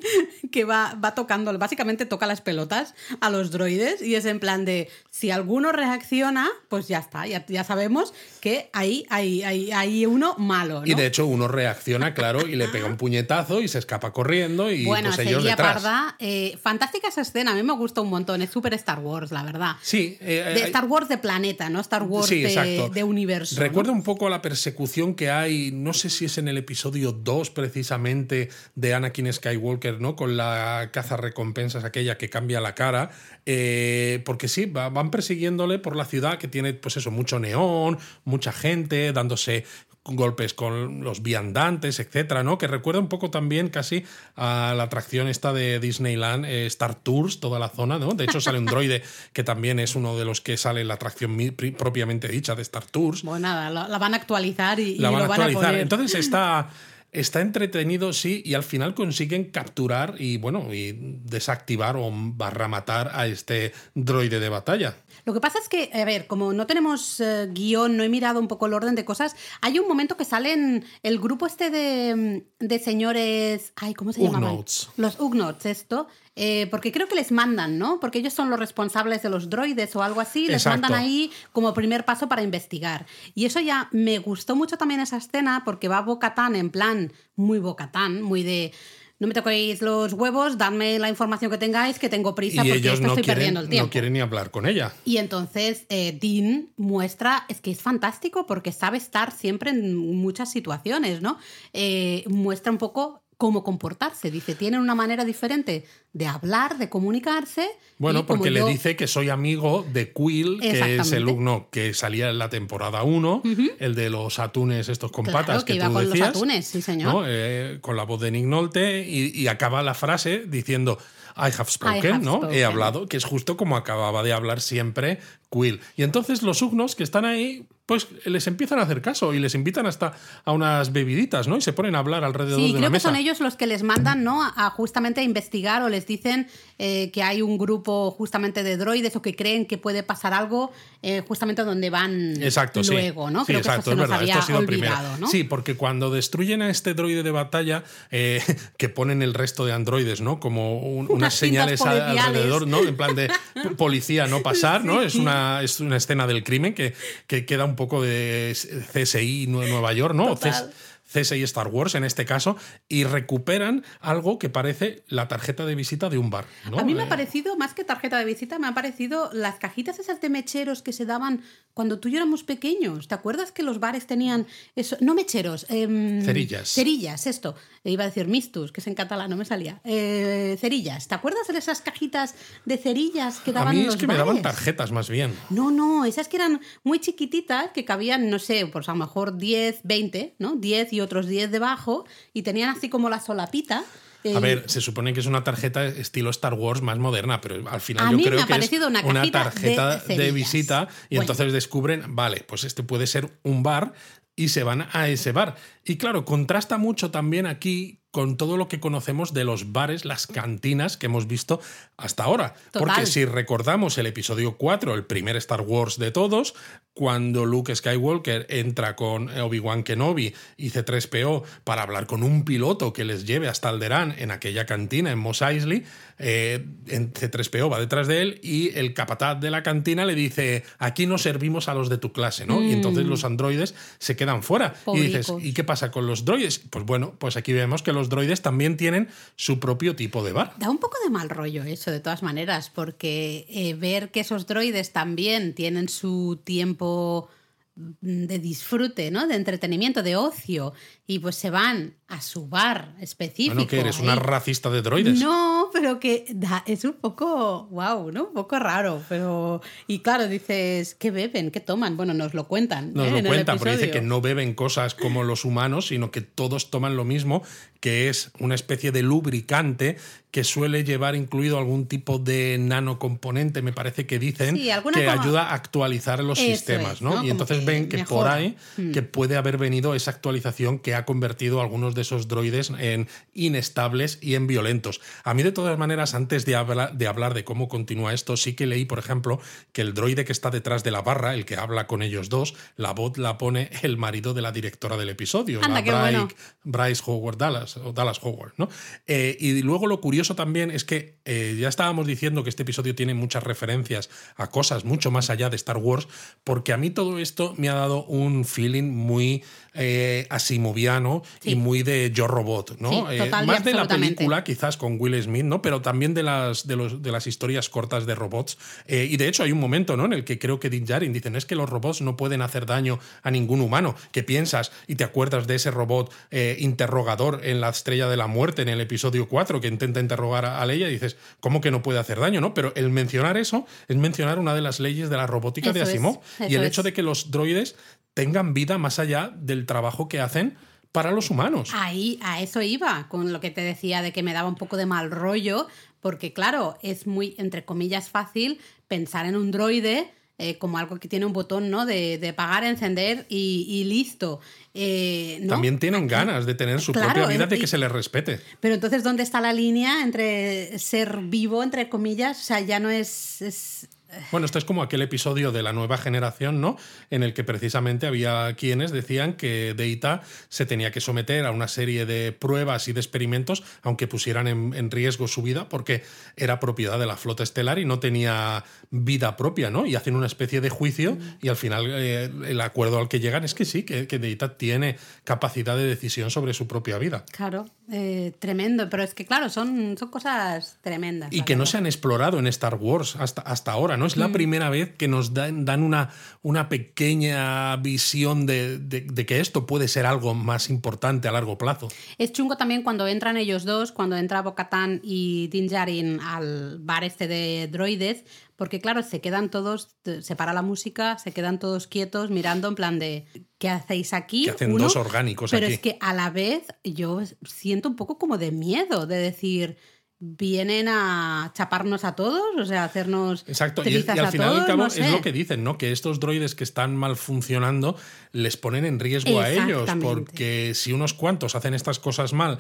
que va, va tocando, básicamente toca las pelotas a los droides y es en plan de, si alguno reacciona, pues ya está, ya, ya sabemos que ahí hay, hay, hay, uno malo. ¿no? Y de hecho uno reacciona, claro, y le pega un puñetazo y se escapa corriendo y bueno, pues ellos detrás. Parda, eh, fantástica esa escena, a mí me gusta un montón, es súper Star Wars, la verdad. Sí. Eh, de Star Wars de planeta, ¿no? Star Wars de, universo. Recuerda un poco a la persecución que hay, no sé si es en el episodio 2 precisamente, de Anakin Skywalker, ¿no? Con la caza recompensas aquella que cambia la cara. Eh, porque sí, van persiguiéndole por la ciudad que tiene, pues eso, mucho neón, mucha gente dándose golpes con los viandantes, etcétera, ¿no? Que recuerda un poco también casi a la atracción esta de Disneyland, eh, Star Tours, toda la zona, ¿no? De hecho, sale un droide <laughs> que también es uno de los que sale en la atracción propiamente dicha de Star Tours. Bueno, nada, la, van a actualizar y, la van, a actualizar. Entonces <laughs> está. Está entretenido, sí, y al final consiguen capturar y, bueno, y desactivar o barra matar a este droide de batalla. Lo que pasa es que, a ver, como no tenemos eh, guion, no he mirado un poco el orden de cosas, hay un momento que salen el grupo este de, de señores. Ay, ¿cómo se llama? Los Ugnotes, esto. eh, porque creo que les mandan, ¿no? Porque ellos son los responsables de los droides o algo así, les Exacto. mandan ahí como primer paso para investigar. Y eso ya me gustó mucho también esa escena porque va Bocatán en plan muy Bocatán, muy de no me toquéis los huevos, dadme la información que tengáis, que tengo prisa Y porque ellos esto no estoy quieren, perdiendo el tiempo. no quieren ni hablar con ella. Y entonces eh, Dean muestra, es que es fantástico porque sabe estar siempre en muchas situaciones, ¿no? Eh, muestra un poco cómo comportarse. Dice, tienen una manera diferente de hablar, de comunicarse. Bueno, porque le dice que soy amigo de Quill, que es el. Ugno que salía en la temporada 1, el de los atunes estos con Claro, patas que que, iba tú con los atunes, sí, señor. ¿no? Eh, con la voz de Nick Nolte y, y acaba la frase diciendo I have spoken, have ¿no? spoken. He hablado, que es justo como acababa de hablar siempre Quill. Y entonces los Ugnos que están ahí, pues les empiezan a hacer caso y les invitan hasta a unas bebiditas, ¿no? Y se ponen a hablar alrededor Sí, de creo una que mesa. son ellos los que les mandan, ¿no? A, justamente a investigar o les dicen eh, que hay un grupo justamente de droides o que creen que puede pasar algo eh, justamente donde van Exacto, sí. luego, ¿no? Sí, creo exacto, que eso es se nos verdad. había Esto ha sido primero. olvidado, ¿no? Sí, porque cuando destruyen a este droide de batalla, eh, <laughs> que ponen el resto de androides, ¿no? Como un- unas, Unas señales policiales. alrededor, ¿no? En plan de <laughs> policía no pasar, ¿no? Es una, es una escena del crimen que, que queda un poco de CSI Nue- Nueva York, ¿no? Total. CS CSI Star Wars en este caso, y recuperan algo que parece la tarjeta de visita de un bar. ¿no? A mí me Eh, ha parecido, más que tarjeta de visita, me han parecido las cajitas esas de mecheros que se daban cuando tú y yo éramos pequeños. ¿Te acuerdas que los bares tenían eso? No mecheros, em, Cerillas. Cerillas, esto. Iba a decir mistus, que es en catalán, no me salía. Eh, cerillas. ¿Te acuerdas de esas cajitas de cerillas que a daban mí en es los que me daban bares? tarjetas más bien. No, no, esas que eran muy chiquititas, que cabían, no sé, pues a lo mejor 10, 20, ¿no? 10 y otros 10 debajo, y tenían así como la solapita. eh, A ver, se supone que es una tarjeta estilo Star Wars más moderna, pero al final A yo mí me creo ha que es parecido una una tarjeta de visita y Bueno. entonces descubren, vale, pues este puede ser un bar y se van a ese bar. Y claro, contrasta mucho también aquí con todo lo que conocemos de los bares, las cantinas que hemos visto hasta ahora. Total. Porque si recordamos el episodio 4, el primer Star Wars de todos, cuando Luke Skywalker entra con Obi-Wan Kenobi y C3PO para hablar con un piloto que les lleve hasta Alderaan en aquella cantina en Mos Eisley, eh, en C3PO va detrás de él y el capataz de la cantina le dice, aquí no servimos a los de tu clase, ¿no? Y entonces los androides se quedan fuera. Y dices. ¿y qué pasa con los droides? Pues bueno, pues aquí vemos que los droides también tienen su propio tipo de bar. Da un poco de mal rollo eso, de todas maneras, porque eh, ver que esos droides también tienen su tiempo mm, de disfrute, ¿no? De entretenimiento, de ocio, y pues se van a su bar específico. Bueno, que eres ahí. una racista de droides. No, pero que da, es un poco, wow, ¿no? Un poco raro, pero... Y claro, dices, ¿qué beben? ¿Qué toman? Bueno, nos lo cuentan. Nos ¿eh? lo cuentan, pero dice que no beben cosas como los humanos, sino que todos toman lo mismo, que es una especie de lubricante que suele llevar incluido algún tipo de nanocomponente, me parece que dicen, Sí, que como- ayuda a actualizar los Eso sistemas, es, ¿no? ¿no? Y entonces ven que por mejora. ahí Mm. que puede haber venido esa actualización que ha convertido a algunos de esos droides en inestables y en violentos. A mí, de todas maneras, antes de, habla- de hablar de cómo continúa esto, sí que leí, por ejemplo, que el droide que está detrás de la barra, el que habla con ellos dos, la voz la pone el marido de la directora del episodio, Anda, la qué bueno. Bryce- Bryce Howard Dallas, o Dallas Howard, ¿no? Eh, y luego lo curioso también es que eh, ya estábamos diciendo que este episodio tiene muchas referencias a cosas mucho más allá de Star Wars, porque a mí todo esto me ha dado un feeling muy eh, asimoviano Sí. y muy de Yo Robot, ¿no? Sí, Eh, total más de la película, quizás con Will Smith, ¿no? Pero también de las, de los, de las historias cortas de robots. Eh, y de hecho hay un momento, ¿no? En el que creo que Din Djarin dice, no es que los robots no pueden hacer daño a ningún humano, que piensas y te acuerdas de ese robot eh, interrogador en la Estrella de la Muerte en el episodio 4 que intenta interrogar a, Leia y dices, ¿cómo que no puede hacer daño, no? Pero el mencionar eso es mencionar una de las leyes de la robótica de es, Asimov. y el hecho es. de que los droides tengan vida más allá del trabajo que hacen para los humanos. Ahí, a eso iba, con lo que te decía de que me daba un poco de mal rollo, porque claro, es muy, entre comillas, fácil pensar en un droide eh, como algo que tiene un botón, ¿no? De, de apagar, encender y, y listo. Eh, ¿no? También tienen ganas de tener su Claro, propia vida, de y- que se les respete. Pero entonces, ¿dónde está la línea entre ser vivo, entre comillas? O sea, ya no es. es- Bueno, esto es como aquel episodio de la nueva generación, ¿no? En el que precisamente había quienes decían que Data se tenía que someter a una serie de pruebas y de experimentos, aunque pusieran en, riesgo su vida, porque era propiedad de la flota estelar y no tenía vida propia, ¿no? Y hacen una especie de juicio y al final eh, el acuerdo al que llegan es que sí, que, que Data tiene capacidad de decisión sobre su propia vida. Claro, eh, tremendo, pero es que claro, son, son cosas tremendas. Y que no se han explorado en Star Wars hasta, hasta ahora, ¿no? Es la mm. primera vez que nos dan, dan una, una pequeña visión de, que esto puede ser algo más importante a largo plazo. Es chungo también cuando entran ellos dos, cuando entra Bocatán y Din Djarin al bar este de droides, porque claro, se quedan todos, se para la música, se quedan todos quietos mirando en plan de ¿qué hacéis aquí? Que hacen dos orgánicos pero aquí. es que a la vez yo siento un poco como de miedo de decir vienen a chaparnos a todos, o sea, hacernos. Exacto, y, al final al cabo es lo que dicen, ¿no? Que estos droides que están mal funcionando les ponen en riesgo a ellos, porque si unos cuantos hacen estas cosas mal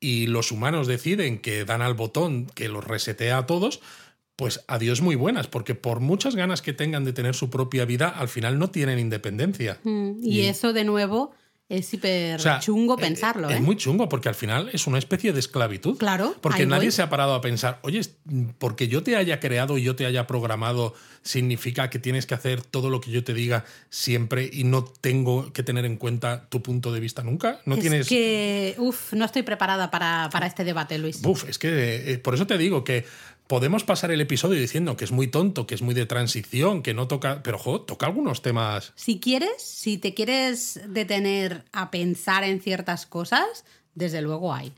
y los humanos deciden que dan al botón que los resetea a todos, pues adiós muy buenas, porque por muchas ganas que tengan de tener su propia vida, al final no tienen independencia. Mm, y eso de nuevo es súper chungo eh, pensarlo. Es, ¿eh? muy chungo porque al final es una especie de esclavitud. Claro. Porque nadie se ha parado a pensar, oye, porque yo te haya creado y yo te haya programado, significa que tienes que hacer todo lo que yo te diga siempre y no tengo que tener en cuenta tu punto de vista nunca. No es tienes. que, uff, no estoy preparada para, para este debate, Luis. Uf, es que eh, por eso te digo que podemos pasar el episodio diciendo que es muy tonto, que es muy de transición, que no toca, pero jo, toca algunos temas. Si quieres, si te quieres detener a pensar en ciertas cosas, desde luego hay.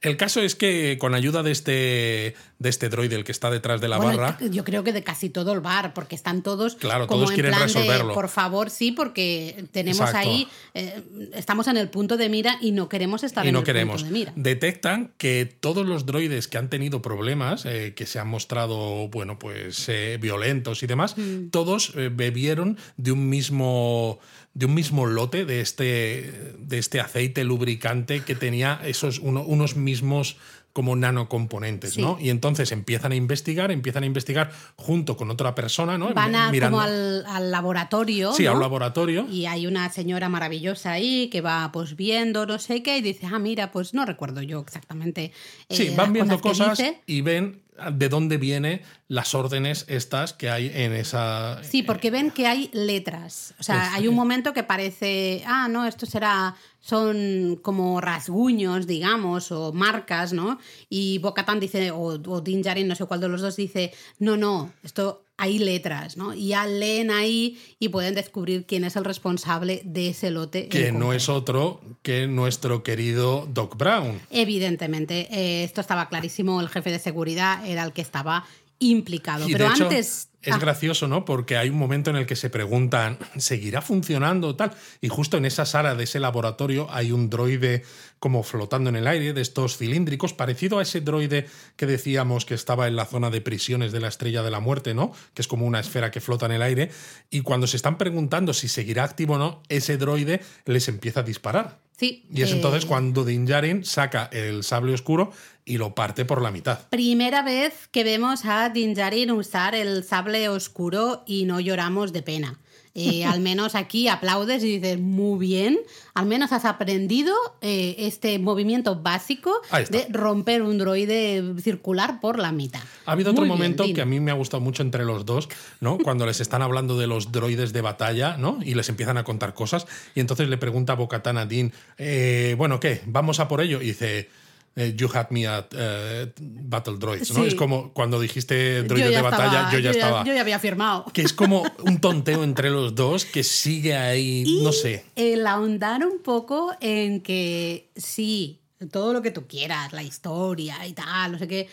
El caso es que con ayuda de este, de este droide, el que está detrás de la barra. Yo creo que de casi todo el bar, porque están todos. Claro, todos quieren resolverlo. por favor, sí, porque tenemos ahí. Eh, estamos en el punto de mira y no queremos estar en el queremos. punto de mira. Detectan que todos los droides que han tenido problemas, eh, que se han mostrado, bueno, pues eh, violentos y demás, mm. todos bebieron de un mismo de un mismo lote de este, de este aceite lubricante que tenía esos unos mismos como nanocomponentes, ¿no? Y entonces empiezan a investigar, empiezan a investigar junto con otra persona, ¿no? Van a, como al, laboratorio. Sí, a un laboratorio. Y hay una señora maravillosa ahí que va pues viendo no sé qué y dice, ah, mira, pues no recuerdo yo exactamente. sí, eh, van viendo cosas, y ven de dónde vienen las órdenes estas que hay en esa... Sí, porque ven que hay letras. O sea, hay un momento que parece, ah, no, esto será, son como rasguños, digamos, o marcas, ¿no? Y Bocatan dice, o, o Din no sé cuál de los dos dice, no, no, esto hay letras, ¿no? Y ya leen ahí y pueden descubrir quién es el responsable de ese lote. Que no es otro que nuestro querido Doc Brown. Evidentemente, eh, esto estaba clarísimo, el jefe de seguridad era el que estaba implicado. Pero antes es ah. gracioso, ¿no? Porque hay un momento en el que se preguntan, ¿seguirá funcionando tal? Y justo en esa sala de ese laboratorio hay un droide como flotando en el aire, de estos cilíndricos, parecido a ese droide que decíamos que estaba en la zona de prisiones de la Estrella de la Muerte, ¿no? Que es como una esfera que flota en el aire. Y cuando se están preguntando si seguirá activo o no, ese droide les empieza a disparar. Sí. Y es entonces eh, cuando Din Djarin saca el sable oscuro y lo parte por la mitad. Primera vez que vemos a Din Djarin usar el sable oscuro y no lloramos de pena. Eh, al menos aquí aplaudes y dices, muy bien, al menos has aprendido eh, este movimiento básico de romper un droide circular por la mitad. Ha habido otro momento que a mí me ha gustado mucho entre los dos, ¿no? Cuando les están hablando de los droides de batalla, ¿no? Y les empiezan a contar cosas, y entonces le pregunta a Bocatán a Dean, eh, bueno, ¿qué? ¿Vamos a por ello? Y dice eh, you had me at eh, Battle Droids, ¿no? Es como cuando dijiste droides de batalla, yo ya estaba. yo ya había firmado. Que es como un tonteo entre los dos que sigue ahí, <laughs> no sé. El ahondar un poco en que sí, todo lo que tú quieras, la historia y tal, no sé qué,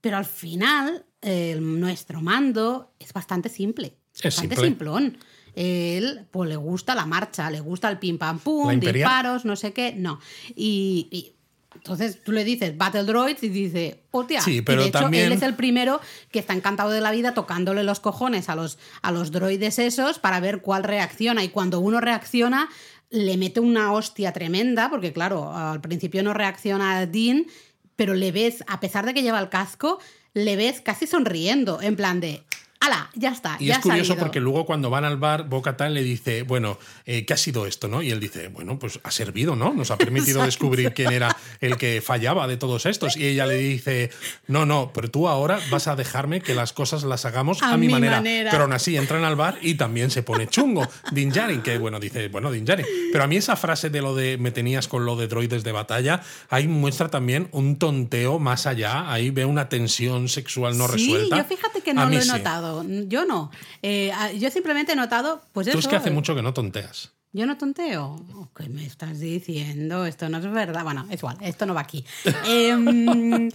pero al final nuestro mando es bastante simple. Es bastante simplón. Él, pues le gusta la marcha, le gusta el pim pam pum, disparos, no sé qué, no. y entonces tú le dices Battle Droids y dice, hostia. Sí, pero de hecho, también... él es el primero que está encantado de la vida tocándole los cojones a los, a los droides esos para ver cuál reacciona. Y cuando uno reacciona, le mete una hostia tremenda, porque claro, al principio no reacciona a Dean, pero le ves, a pesar de que lleva el casco, le ves casi sonriendo, en plan de, ¡Hala! Ya está. Y ya es curioso salido. porque luego cuando van al bar, Bocatán le dice, bueno, eh, ¿qué ha sido esto? ¿no? Y él dice, bueno, pues ha servido, ¿no? Nos ha permitido <laughs> Exacto. descubrir quién era el que fallaba de todos estos. Y ella le dice, no, no, pero tú ahora vas a dejarme que las cosas las hagamos a, A mi mi manera. manera. Pero aún así entran al bar y también se pone chungo. Din Djarin, que bueno, dice, bueno, Din Djarin. Pero a mí esa frase de lo de me tenías con lo de droides de batalla, ahí muestra también un tonteo más allá. Ahí ve una tensión sexual no sí, resuelta. yo fíjate que no lo he sí. notado. Yo no. Eh, a- yo simplemente he notado, pues Tú eso. es que hace eh, mucho que no tonteas. Yo no tonteo. Oh, ¿Qué me estás diciendo? Esto no es verdad. Bueno, es igual, esto no va aquí. <laughs> Em,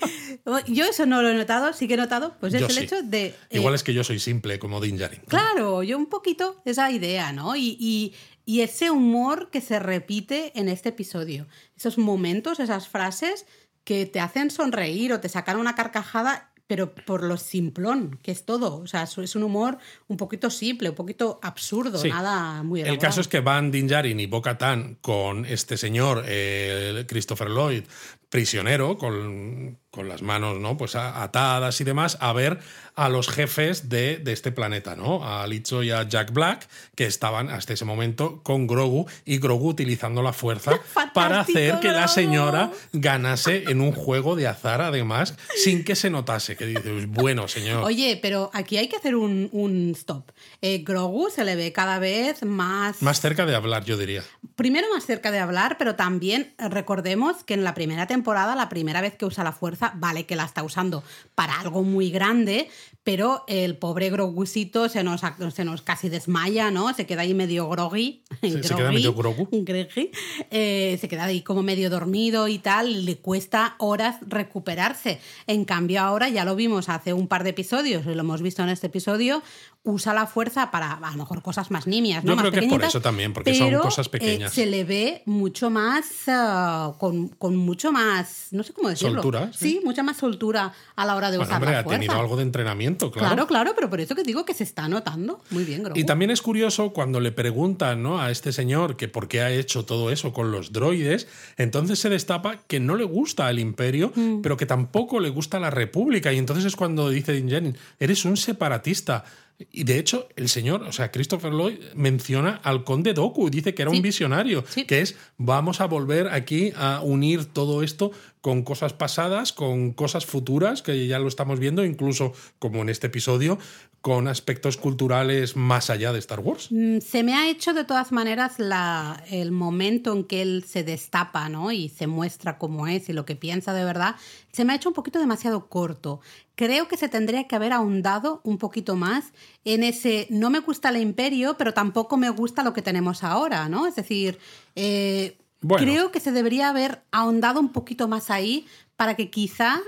yo eso no lo he notado, sí que he notado, pues es Yo el sí. hecho de. eh, Igual es que yo soy simple como Din Djarin. Claro, yo un poquito esa idea, ¿no? Y, y- y ese humor que se repite en este episodio. Esos momentos, esas frases que te hacen sonreír o te sacan una carcajada, pero por lo simplón, que es todo. O sea, es un humor un poquito simple, un poquito absurdo, Sí. nada muy El elaborado. caso es que van Din Djarin y Bo-Katan con este señor, eh, Christopher Lloyd, prisionero, con, con las manos ¿no? pues atadas y demás, a ver a los jefes de, de este planeta, ¿no? A Licho y a Jack Black, que estaban hasta ese momento con Grogu, y Grogu utilizando la fuerza <laughs> para hacer que la señora ganase en un juego de azar, además, sin que se notase. Que dices, bueno, señor. Oye, pero aquí hay que hacer un, un stop. Eh, Grogu se le ve cada vez más... Más cerca de hablar, yo diría. Primero más cerca de hablar, pero también recordemos que en la primera temporada, la primera vez que usa la fuerza, vale que la está usando para algo muy grande, pero el pobre Grogucito se nos, se nos casi desmaya, ¿no? Se queda ahí medio groggy. <laughs> Se- se queda medio grogu. <laughs> Groggy. Eh, se queda ahí como medio dormido y tal, y le cuesta horas recuperarse. En cambio ahora, ya lo vimos hace un par de episodios, y lo hemos visto en este episodio, usa la fuerza para a lo mejor cosas más nimias, ¿no? Yo Más creo que es por eso también, porque son pero, cosas eh, pequeñas. se le ve mucho más, ah, con, con mucho más, no sé cómo decirlo. Soltura, Sí, sí. mucha más soltura a la hora de Bueno, usar hombre, la ha fuerza. tenido algo de entrenamiento, claro. Claro, claro, pero por eso que digo que se está notando. Muy bien, Grogu. Y también es curioso cuando le preguntan ¿no? a este señor que por qué ha hecho todo eso con los droides, entonces se destapa que no le gusta el imperio, Mm. pero que tampoco le gusta la república. Y entonces es cuando dice Din Djarin, eres un separatista. Y de hecho, el señor, o sea, Christopher Lloyd menciona al conde Doku y dice que era Sí. un visionario, Sí. que es vamos a volver aquí a unir todo esto con cosas pasadas, con cosas futuras, que ya lo estamos viendo, incluso como en este episodio, con aspectos culturales más allá de Star Wars. Mm, Se me ha hecho de todas maneras la, el momento en que él se destapa ¿no? y se muestra cómo es y lo que piensa de verdad, se me ha hecho un poquito demasiado corto. Creo que se tendría que haber ahondado un poquito más en ese no me gusta el imperio, pero tampoco me gusta lo que tenemos ahora, ¿no? Es decir, eh, Bueno. creo que se debería haber ahondado un poquito más ahí para que quizá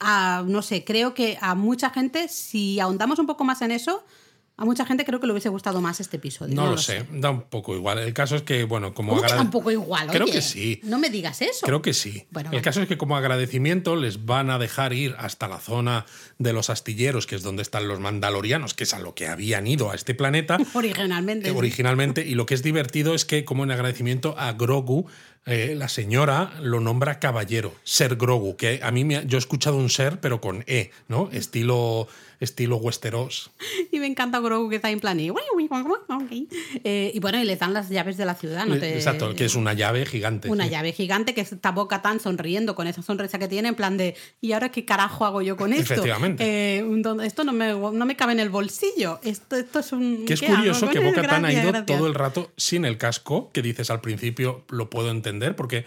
a, no sé, creo que a mucha gente, si ahondamos un poco más en eso, a mucha gente creo que le hubiese gustado más este episodio. No, lo sé, da un poco igual. El caso es que, bueno, como ¿Cómo que agrade- tampoco igual? Creo Oye, que sí. No me digas eso. Creo que sí. Bueno, el bueno. caso es que como agradecimiento les van a dejar ir hasta la zona de los astilleros, que es donde están los mandalorianos, que es a lo que habían ido a este planeta. <laughs> Originalmente. eh, originalmente. Y lo que es divertido es que, como en agradecimiento a Grogu, eh, la señora lo nombra caballero, ser Grogu, que a mí me ha- yo he escuchado un ser, pero con E, ¿no? Estilo, estilo Westeros. <laughs> Y me encanta Grogu que está en plan. y-. Eh, y bueno, y les dan las llaves de la ciudad. ¿no? Te- Exacto, que es una llave gigante. Una sí. llave gigante que está Boca tan sonriendo con esa sonrisa que tiene, en plan de ¿y ahora qué carajo hago yo con esto? Efectivamente. Eh, esto no me, no me cabe en el bolsillo. Esto, esto es un. Que es ¿qué hago curioso que? <laughs> Boca Tan ha ido gracias. todo el rato sin el casco, que dices al principio, lo puedo entender, porque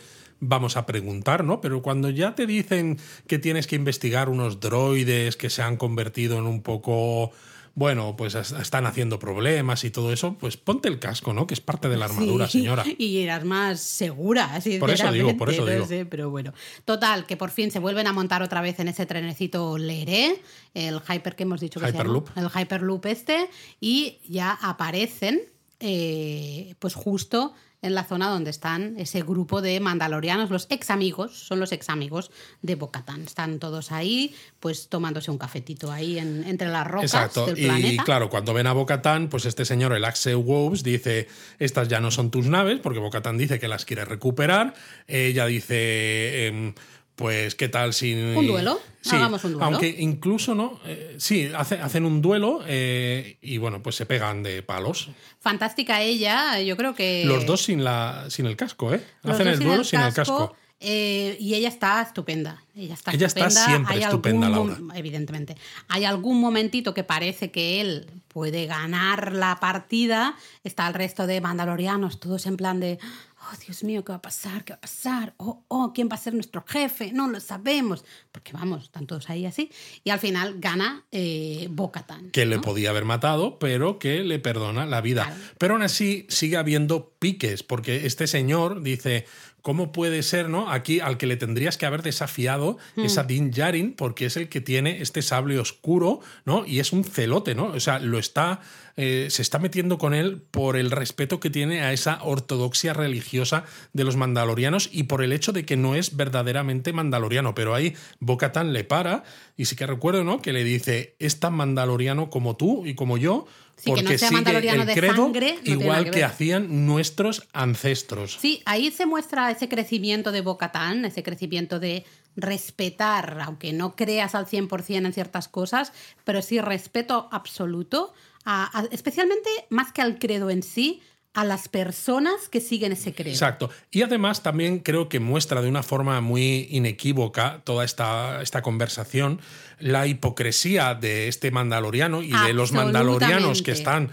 vamos a preguntar, ¿no? Pero cuando ya te dicen que tienes que investigar unos droides que se han convertido en un poco. Bueno, pues es- están haciendo problemas y todo eso, pues ponte el casco, ¿no? Que es parte de la armadura, Sí, señora. <laughs> Y eras más segura, Por eso digo, por eso no digo. sé, pero bueno. Total, que por fin se vuelven a montar otra vez en ese trenecito Leré, el Hyper que hemos dicho que Hyperloop. se llama, el Hyperloop este, y ya aparecen, eh, pues justo en la zona donde están ese grupo de mandalorianos, los ex amigos, son los ex amigos de Bocatán. Están todos ahí, pues tomándose un cafetito ahí en- entre las rocas Exacto. del Y planeta. claro, cuando ven a Bocatán, pues este señor, el Axel Wolves, dice: Estas ya no son tus naves, porque Bocatán dice que las quiere recuperar. Ella dice. em, pues qué tal si... ¿Un duelo? Sí, Hagamos un duelo. aunque incluso, ¿no? Eh, sí, hace- hacen un duelo eh, y bueno, pues se pegan de palos. Fantástica ella, yo creo que... Los dos sin, la, sin el casco, ¿eh? Eh, los Hacen el sin duelo sin el casco. eh, y ella está estupenda. Ella está Ella está estupenda. siempre Hay estupenda, algún Laura. Evidentemente. Hay algún momentito que parece que él puede ganar la partida. Está el resto de mandalorianos, todos en plan de. Oh, Dios mío, ¿qué va a pasar? ¿Qué va a pasar? Oh, oh, ¿quién va a ser nuestro jefe? No lo sabemos. Porque vamos, están todos ahí así. Y al final gana eh, Bo-Katan, que le podía haber matado, pero que le perdona la vida. Claro. Pero aún así sigue habiendo piques, porque este señor dice, ¿cómo puede ser, no? Aquí al que le tendrías que haber desafiado Hmm. es a Din Djarin, porque es el que tiene este sable oscuro, ¿no? Y es un celote, ¿no? O sea, lo está, eh, se está metiendo con él por el respeto que tiene a esa ortodoxia religiosa de los mandalorianos y por el hecho de que no es verdaderamente mandaloriano. Pero ahí Bo-Katan le para y sí que recuerdo, ¿no? Que le dice, es tan mandaloriano como tú y como yo. Sí, que no porque sea mandaloriano el de credo sangre, no igual que hacían nuestros ancestros. Sí, ahí se muestra ese crecimiento de Bocatán, ese crecimiento de respetar, aunque no creas al 100% en ciertas cosas, pero sí respeto absoluto, a- a- especialmente más que al credo en sí, a las personas que siguen ese credo. Exacto. Y además también creo que muestra de una forma muy inequívoca toda esta, esta conversación la hipocresía de este mandaloriano y de los mandalorianos que están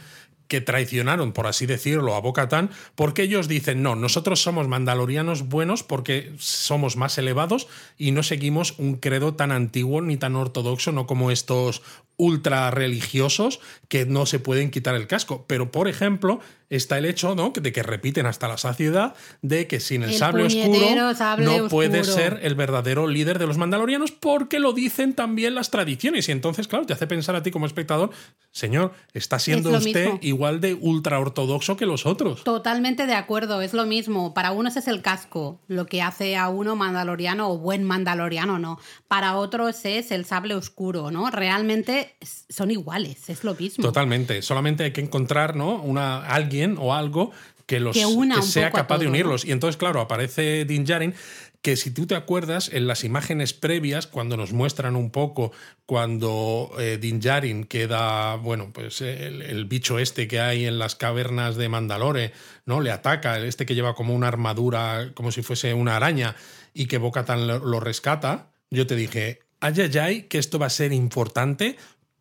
que traicionaron, por así decirlo, a Bocatán, porque ellos dicen, no, nosotros somos mandalorianos buenos porque somos más elevados y no seguimos un credo tan antiguo ni tan ortodoxo, no como estos ultra religiosos que no se pueden quitar el casco. Pero, por ejemplo, está el hecho ¿no? de que repiten hasta la saciedad de que sin el, El sable oscuro sable no puede ser el verdadero líder de los mandalorianos porque lo dicen también las tradiciones. Y entonces, claro, te hace pensar a ti como espectador, señor, está siendo usted mismo. igual de ultra ortodoxo que los otros. Totalmente de acuerdo, es lo mismo. Para unos es el casco, lo que hace a uno mandaloriano o buen mandaloriano, ¿no? Para otros es el sable oscuro, ¿no? Realmente son iguales, es lo mismo. Totalmente. Solamente hay que encontrar, ¿no? Una, alguien o algo que los Que una sea capaz de unirlos. Y entonces, claro, aparece Din Djarin, que si tú te acuerdas, en las imágenes previas, cuando nos muestran un poco cuando eh, Din Djarin queda, bueno, pues el, el bicho este que hay en las cavernas de Mandalore, ¿no? Le ataca, este que lleva como una armadura, como si fuese una araña, y que Bo-Katan lo, lo rescata, yo te dije, ay, ay, ay, que esto va a ser importante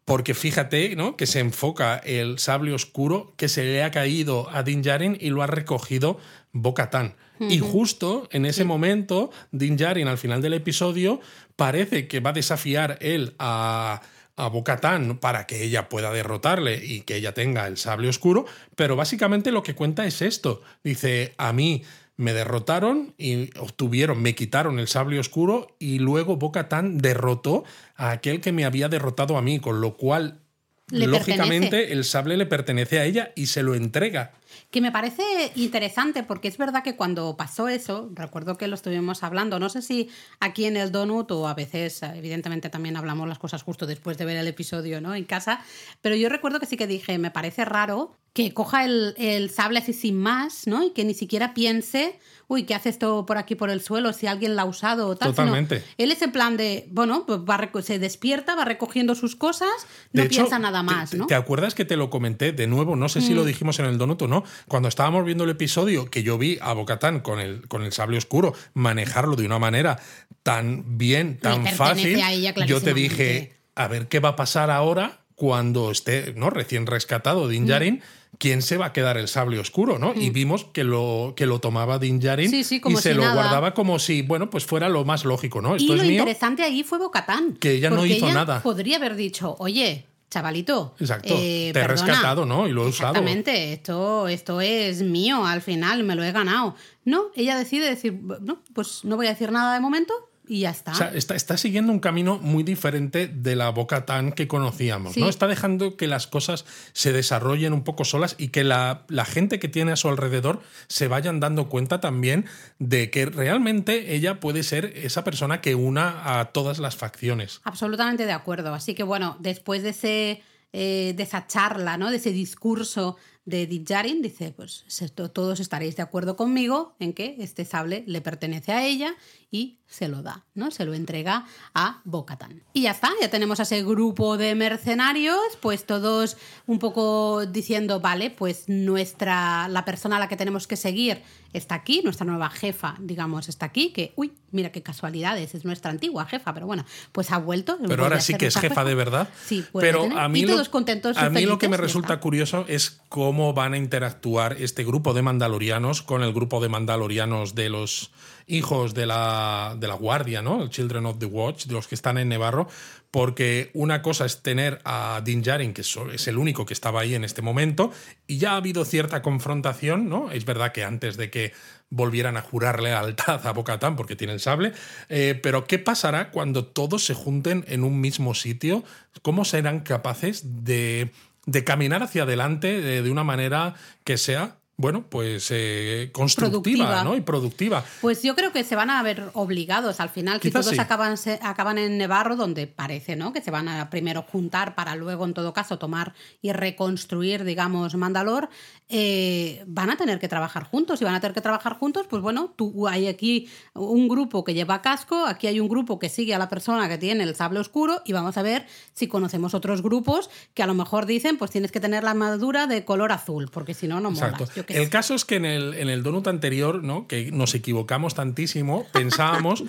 porque fíjate, ¿no? Que se enfoca el sable oscuro que se le ha caído a Din Djarin y lo ha recogido Bo-Katan. Y justo en ese momento, Din Djarin, al final del episodio, parece que va a desafiar él a, a Bo-Katan para que ella pueda derrotarle y que ella tenga el sable oscuro, pero básicamente lo que cuenta es esto. Dice, a mí me derrotaron y obtuvieron, me quitaron el sable oscuro y luego Bo-Katan derrotó a aquel que me había derrotado a mí, con lo cual, Le lógicamente, pertenece. el sable le pertenece a ella y se lo entrega. Que me parece interesante porque es verdad que cuando pasó eso, recuerdo que lo estuvimos hablando, no sé si aquí en el Donut o a veces, evidentemente también hablamos las cosas justo después de ver el episodio ¿no? en casa, pero yo recuerdo que sí que dije, me parece raro que coja el, el sable así sin más, ¿no? Y que ni siquiera piense, uy, ¿qué hace esto por aquí por el suelo? Si alguien la ha usado o tal. sino Totalmente. él es en plan de, bueno, pues va se despierta, va recogiendo sus cosas, no De hecho, piensa nada más, te- ¿no? Mm. ¿Te acuerdas que te lo comenté de nuevo? No sé si lo dijimos en el Donut o no. Cuando estábamos viendo el episodio, que yo vi a Bocatán con el, con el sable oscuro manejarlo de una manera tan bien, tan fácil, a ella yo te dije, a ver qué va a pasar ahora cuando esté ¿no? recién rescatado Mm. Din Djarin. ¿Quién se va a quedar el sable oscuro? ¿no? Y vimos que lo, que lo tomaba Din Djarin Sí, sí, y se si lo nada. guardaba como si, bueno, pues fuera lo más lógico, ¿no? Y lo mío. interesante ahí fue Bocatán. Que ella no hizo ella nada. Podría haber dicho, oye, chavalito. Exacto, eh, te he perdona". rescatado, ¿no? Y lo he usado. Exactamente, esto, esto es mío, al final me lo he ganado. No, ella decide decir, no, pues no voy a decir nada de momento y ya está. O sea, está, está siguiendo un camino muy diferente de la Boca Tan que conocíamos, Sí. ¿no? Está dejando que las cosas se desarrollen un poco solas y que la, la gente que tiene a su alrededor se vayan dando cuenta también de que realmente ella puede ser esa persona que una a todas las facciones. Absolutamente de acuerdo. Así que bueno, después de ese eh, de esa charla, ¿no? De ese discurso de Djarin, dice, pues todos estaréis de acuerdo conmigo en que este sable le pertenece a ella y se lo da, ¿no? Se lo entrega a Bocatan. Y ya está, ya tenemos a ese grupo de mercenarios, pues todos un poco diciendo, vale, pues nuestra, la persona a la que tenemos que seguir está aquí, nuestra nueva jefa, digamos, está aquí, que, uy, mira qué casualidades, es nuestra antigua jefa, pero bueno, pues ha vuelto. Pero ahora sí que es jefa, de verdad. Sí, pero a mí y lo, todos contentos. A mí lo que me resulta curioso es cómo van a interactuar este grupo de mandalorianos con el grupo de mandalorianos de los hijos de la, de la guardia, ¿no? El Children of the Watch, de los que están en Nevarro, porque una cosa es tener a Din Djarin, que es el único que estaba ahí en este momento, y ya ha habido cierta confrontación, ¿no? Es verdad que antes de que volvieran a jurar lealtad a Bocatán porque tiene el sable, eh, pero ¿qué pasará cuando todos se junten en un mismo sitio? ¿Cómo serán capaces de, de caminar hacia adelante de, de una manera que sea bueno, pues eh, constructiva Productiva. ¿no? y productiva. Pues yo creo que se van a ver obligados al final, si Quizás todos sí. acaban, se- acaban en Nevarro, donde parece, ¿no? Que se van a primero juntar para luego, en todo caso, tomar y reconstruir, digamos, Mandalor, eh, van a tener que trabajar juntos. Y van a tener que trabajar juntos, pues bueno, tú hay aquí un grupo que lleva casco, aquí hay un grupo que sigue a la persona que tiene el sable oscuro, y vamos a ver si conocemos otros grupos que a lo mejor dicen, pues tienes que tener la armadura de color azul, porque si no, no molas. El caso es que en el, en el donut anterior, ¿no? que nos equivocamos tantísimo, <laughs> pensábamos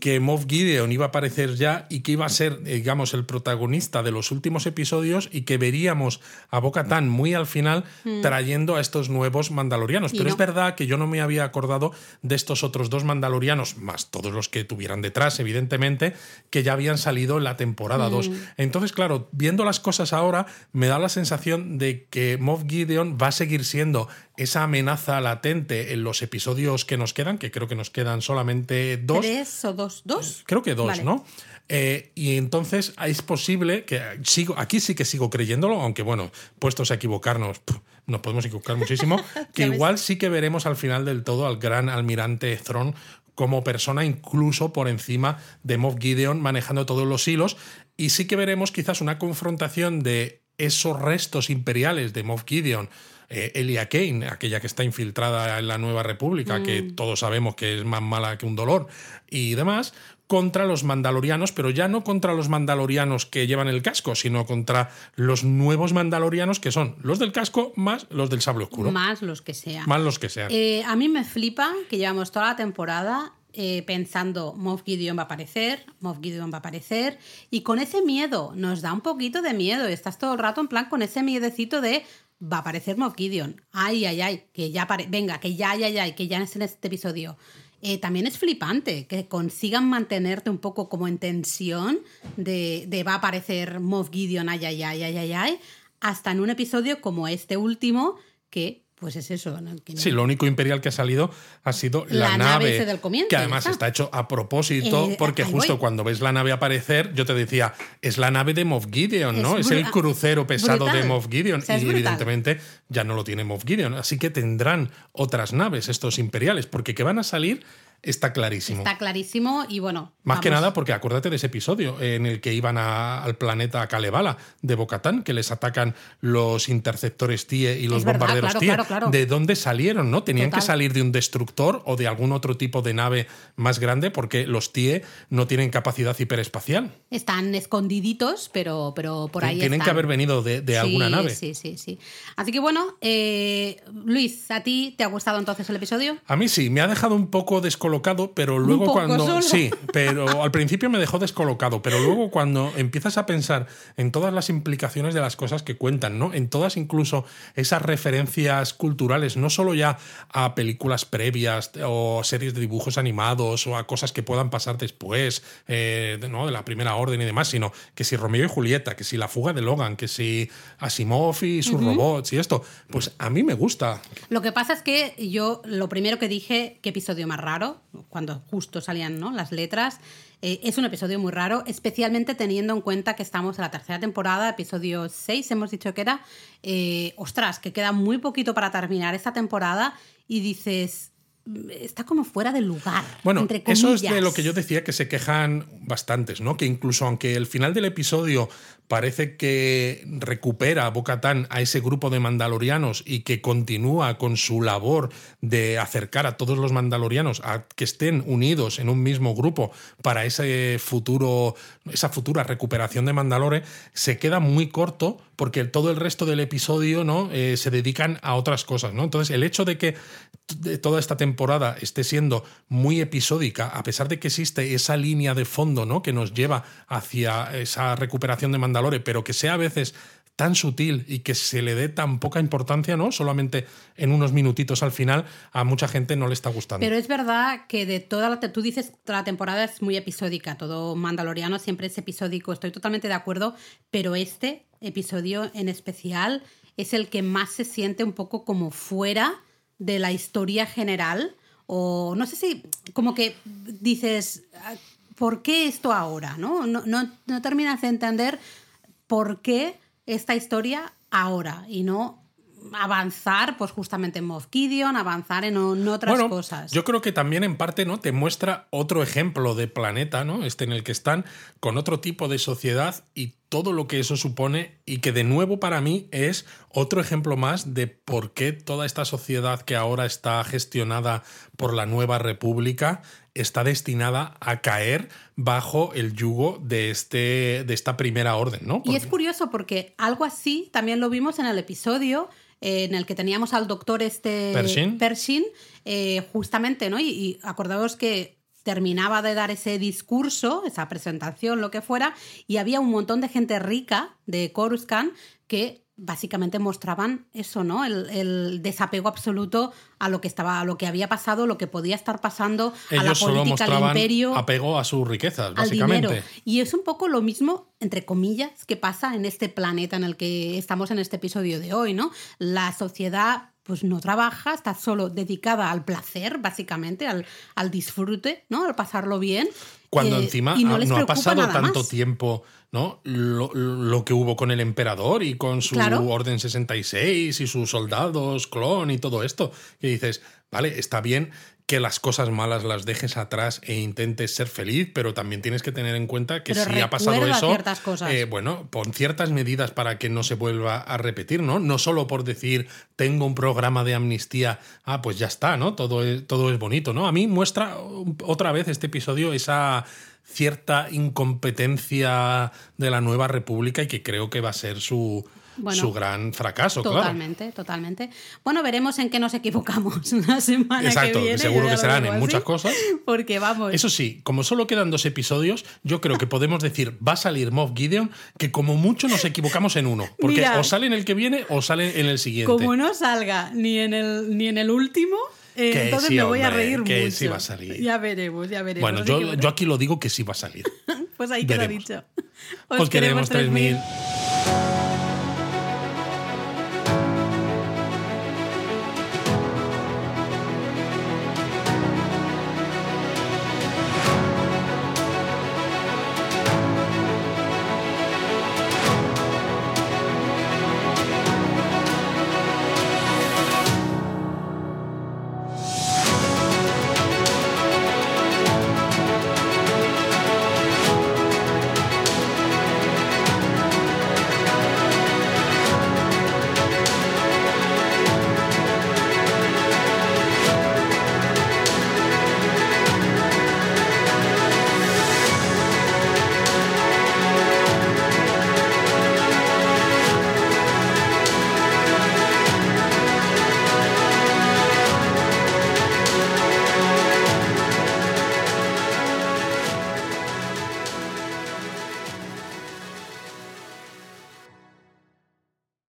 que Moff Gideon iba a aparecer ya y que iba a ser, digamos, el protagonista de los últimos episodios y que veríamos a Bo-Katan muy al final trayendo a estos nuevos mandalorianos. Mm. Y Pero no. es verdad que yo no me había acordado de estos otros dos mandalorianos, más todos los que tuvieran detrás, evidentemente, que ya habían salido en la temporada 2. Entonces, claro, viendo las cosas ahora, me da la sensación de que Moff Gideon va a seguir siendo esa amenaza latente en los episodios que nos quedan, que creo que nos quedan solamente dos. ¿Tres o dos? ¿Dos? Creo que dos, Vale. ¿no? Eh, y entonces es posible que sigo, aquí sí que sigo creyéndolo, aunque bueno, puestos a equivocarnos, nos podemos equivocar muchísimo, <laughs> que ves. igual sí que veremos al final del todo al gran almirante Thrawn como persona incluso por encima de Moff Gideon manejando todos los hilos y sí que veremos quizás una confrontación de esos restos imperiales de Moff Gideon eh, Elia Kane, aquella que está infiltrada en la Nueva República, que todos sabemos que es más mala que un dolor, y demás, contra los mandalorianos, pero ya no contra los mandalorianos que llevan el casco, sino contra los nuevos mandalorianos que son los del casco más los del sable oscuro, Más los que sea. más los que sean. Eh, a mí me flipa que llevamos toda la temporada eh, pensando Moff Gideon va a aparecer, Moff Gideon va a aparecer, y con ese miedo, nos da un poquito de miedo, estás todo el rato en plan con ese miedecito de va a aparecer Moff Gideon, ay, ay, ay, que ya apare- venga, que ya, ay, ay, que ya es en este episodio. Eh, también es flipante que consigan mantenerte un poco como en tensión de, de va a aparecer Moff Gideon, ay, ay, ay, ay, ay, ay, hasta en un episodio como este último, que pues es eso. ¿no? Sí, lo único imperial que ha salido ha sido la, La nave del comienzo, que además está. está hecho a propósito, Eh, porque justo voy. cuando ves la nave aparecer, yo te decía, es la nave de Moff Gideon, ¿no? Es el crucero pesado de. Moff Gideon. O sea, es y evidentemente ya no lo tiene Moff Gideon. Así que tendrán otras naves, estos imperiales, porque que van a salir está clarísimo. Está clarísimo y bueno. Más que nada porque acuérdate de ese episodio en el que iban a- al planeta Kalevala de Bocatán, que les atacan los interceptores TIE y los Es verdad, bombarderos claro, TIE. claro, claro. ¿De dónde salieron? ¿No? Tenían Total. que salir de un destructor o de algún otro tipo de nave más grande porque los TIE no tienen capacidad hiperespacial. Están escondiditos, pero, pero por ahí Tienen que haber venido de, de Sí, alguna nave. Sí, sí, sí. Así que bueno, eh, Luis, ¿a ti te ha gustado entonces el episodio? A mí sí, me ha dejado un poco descolocado, pero luego poco cuando. solo. <laughs> Sí, pero al principio me dejó descolocado, pero luego cuando empiezas a pensar en todas las implicaciones de las cosas que cuentan, ¿no? En todas incluso esas referencias culturales, no solo ya a películas previas o series de dibujos animados o a cosas que puedan pasar después, eh, ¿no? De la primera orden y demás, sino que si Romeo y Julieta, que si la fuga de Logan, que si Asimov y sus robots y esto, pues a mí me gusta. Lo que pasa es que yo lo primero que dije, qué episodio más raro, cuando justo salían ¿no? las letras, eh, es un episodio muy raro, especialmente teniendo en cuenta que estamos en la tercera temporada, episodio 6 hemos dicho que era, eh, ostras, que queda muy poquito para terminar esta temporada y dices, está como fuera del lugar. Bueno, eso es de lo que yo decía que se quejan bastantes, ¿no? Que incluso aunque el final del episodio parece que recupera a Bocatán a ese grupo de mandalorianos y que continúa con su labor de acercar a todos los mandalorianos a que estén unidos en un mismo grupo para ese futuro, esa futura recuperación de Mandalore, se queda muy corto porque todo el resto del episodio ¿no? Eh, se dedican a otras cosas. ¿no? Entonces, el hecho de que toda esta temporada esté siendo muy episódica, a pesar de que existe esa línea de fondo ¿no? que nos lleva hacia esa recuperación de Mandalore, pero que sea a veces tan sutil y que se le dé tan poca importancia, ¿no? Solamente en unos minutitos al final, a mucha gente no le está gustando. Pero es verdad que de toda la tú dices la temporada es muy episódica, todo Mandaloriano siempre es episódico, estoy totalmente de acuerdo, pero este episodio en especial es el que más se siente un poco como fuera de la historia general o no sé si como que dices ah, ¿por qué esto ahora? No, no, no terminas de entender por qué esta historia ahora y no avanzar, pues justamente en Moff Gideon, avanzar en, otras cosas. Yo creo que también en parte, ¿no? Te muestra otro ejemplo de planeta, ¿no? Este en el que están con otro tipo de sociedad y todo lo que eso supone y que de nuevo para mí es otro ejemplo más de por qué toda esta sociedad que ahora está gestionada por la nueva república está destinada a caer bajo el yugo de, este, de esta primera orden, ¿no? Y es curioso porque algo así también lo vimos en el episodio eh, en el que teníamos al doctor este Pershing, eh, justamente, ¿no? Y, y acordaos que terminaba de dar ese discurso, esa presentación, lo que fuera, y había un montón de gente rica de Coruscant que básicamente mostraban eso, ¿no? El, desapego absoluto a lo que estaba, a lo que había pasado, lo que podía estar pasando, a la política, al imperio. Apego a sus riquezas, básicamente. Y es un poco lo mismo, entre comillas, que pasa en este planeta en el que estamos en este episodio de hoy, ¿no? La sociedad pues no trabaja, está solo dedicada al placer, básicamente, al, al disfrute, ¿no? Al pasarlo bien. Cuando eh, encima no, ha pasado tanto tiempo ¿no? Lo, que hubo con el emperador y con su Orden 66 y sus soldados, clon y todo esto. Y dices, vale, está bien que las cosas malas las dejes atrás e intentes ser feliz, pero también tienes que tener en cuenta que si ha pasado eso, eh, bueno, pon ciertas medidas para que no se vuelva a repetir, ¿no? No solo por decir tengo un programa de amnistía, ah, pues ya está, ¿no? Todo es, todo es bonito, ¿no? A mí muestra otra vez este episodio esa cierta incompetencia de la nueva república y que creo que va a ser su, su gran fracaso, totalmente, Totalmente, Bueno, veremos en qué nos equivocamos <laughs> la semana que viene. seguro que serán en muchas cosas. <laughs> Porque vamos. Eso sí, como solo quedan dos episodios, yo creo que podemos decir, va a salir Moff Gideon, que como mucho nos equivocamos en uno. Porque o sale en el que viene o sale en el siguiente. Como no salga ni en el, ni en el último, eh, entonces me voy a reír que mucho. sí va a salir. Ya veremos, ya veremos. Bueno, yo, yo aquí lo digo que sí va a salir. <laughs> pues ahí queda dicho. Os, queremos 3000.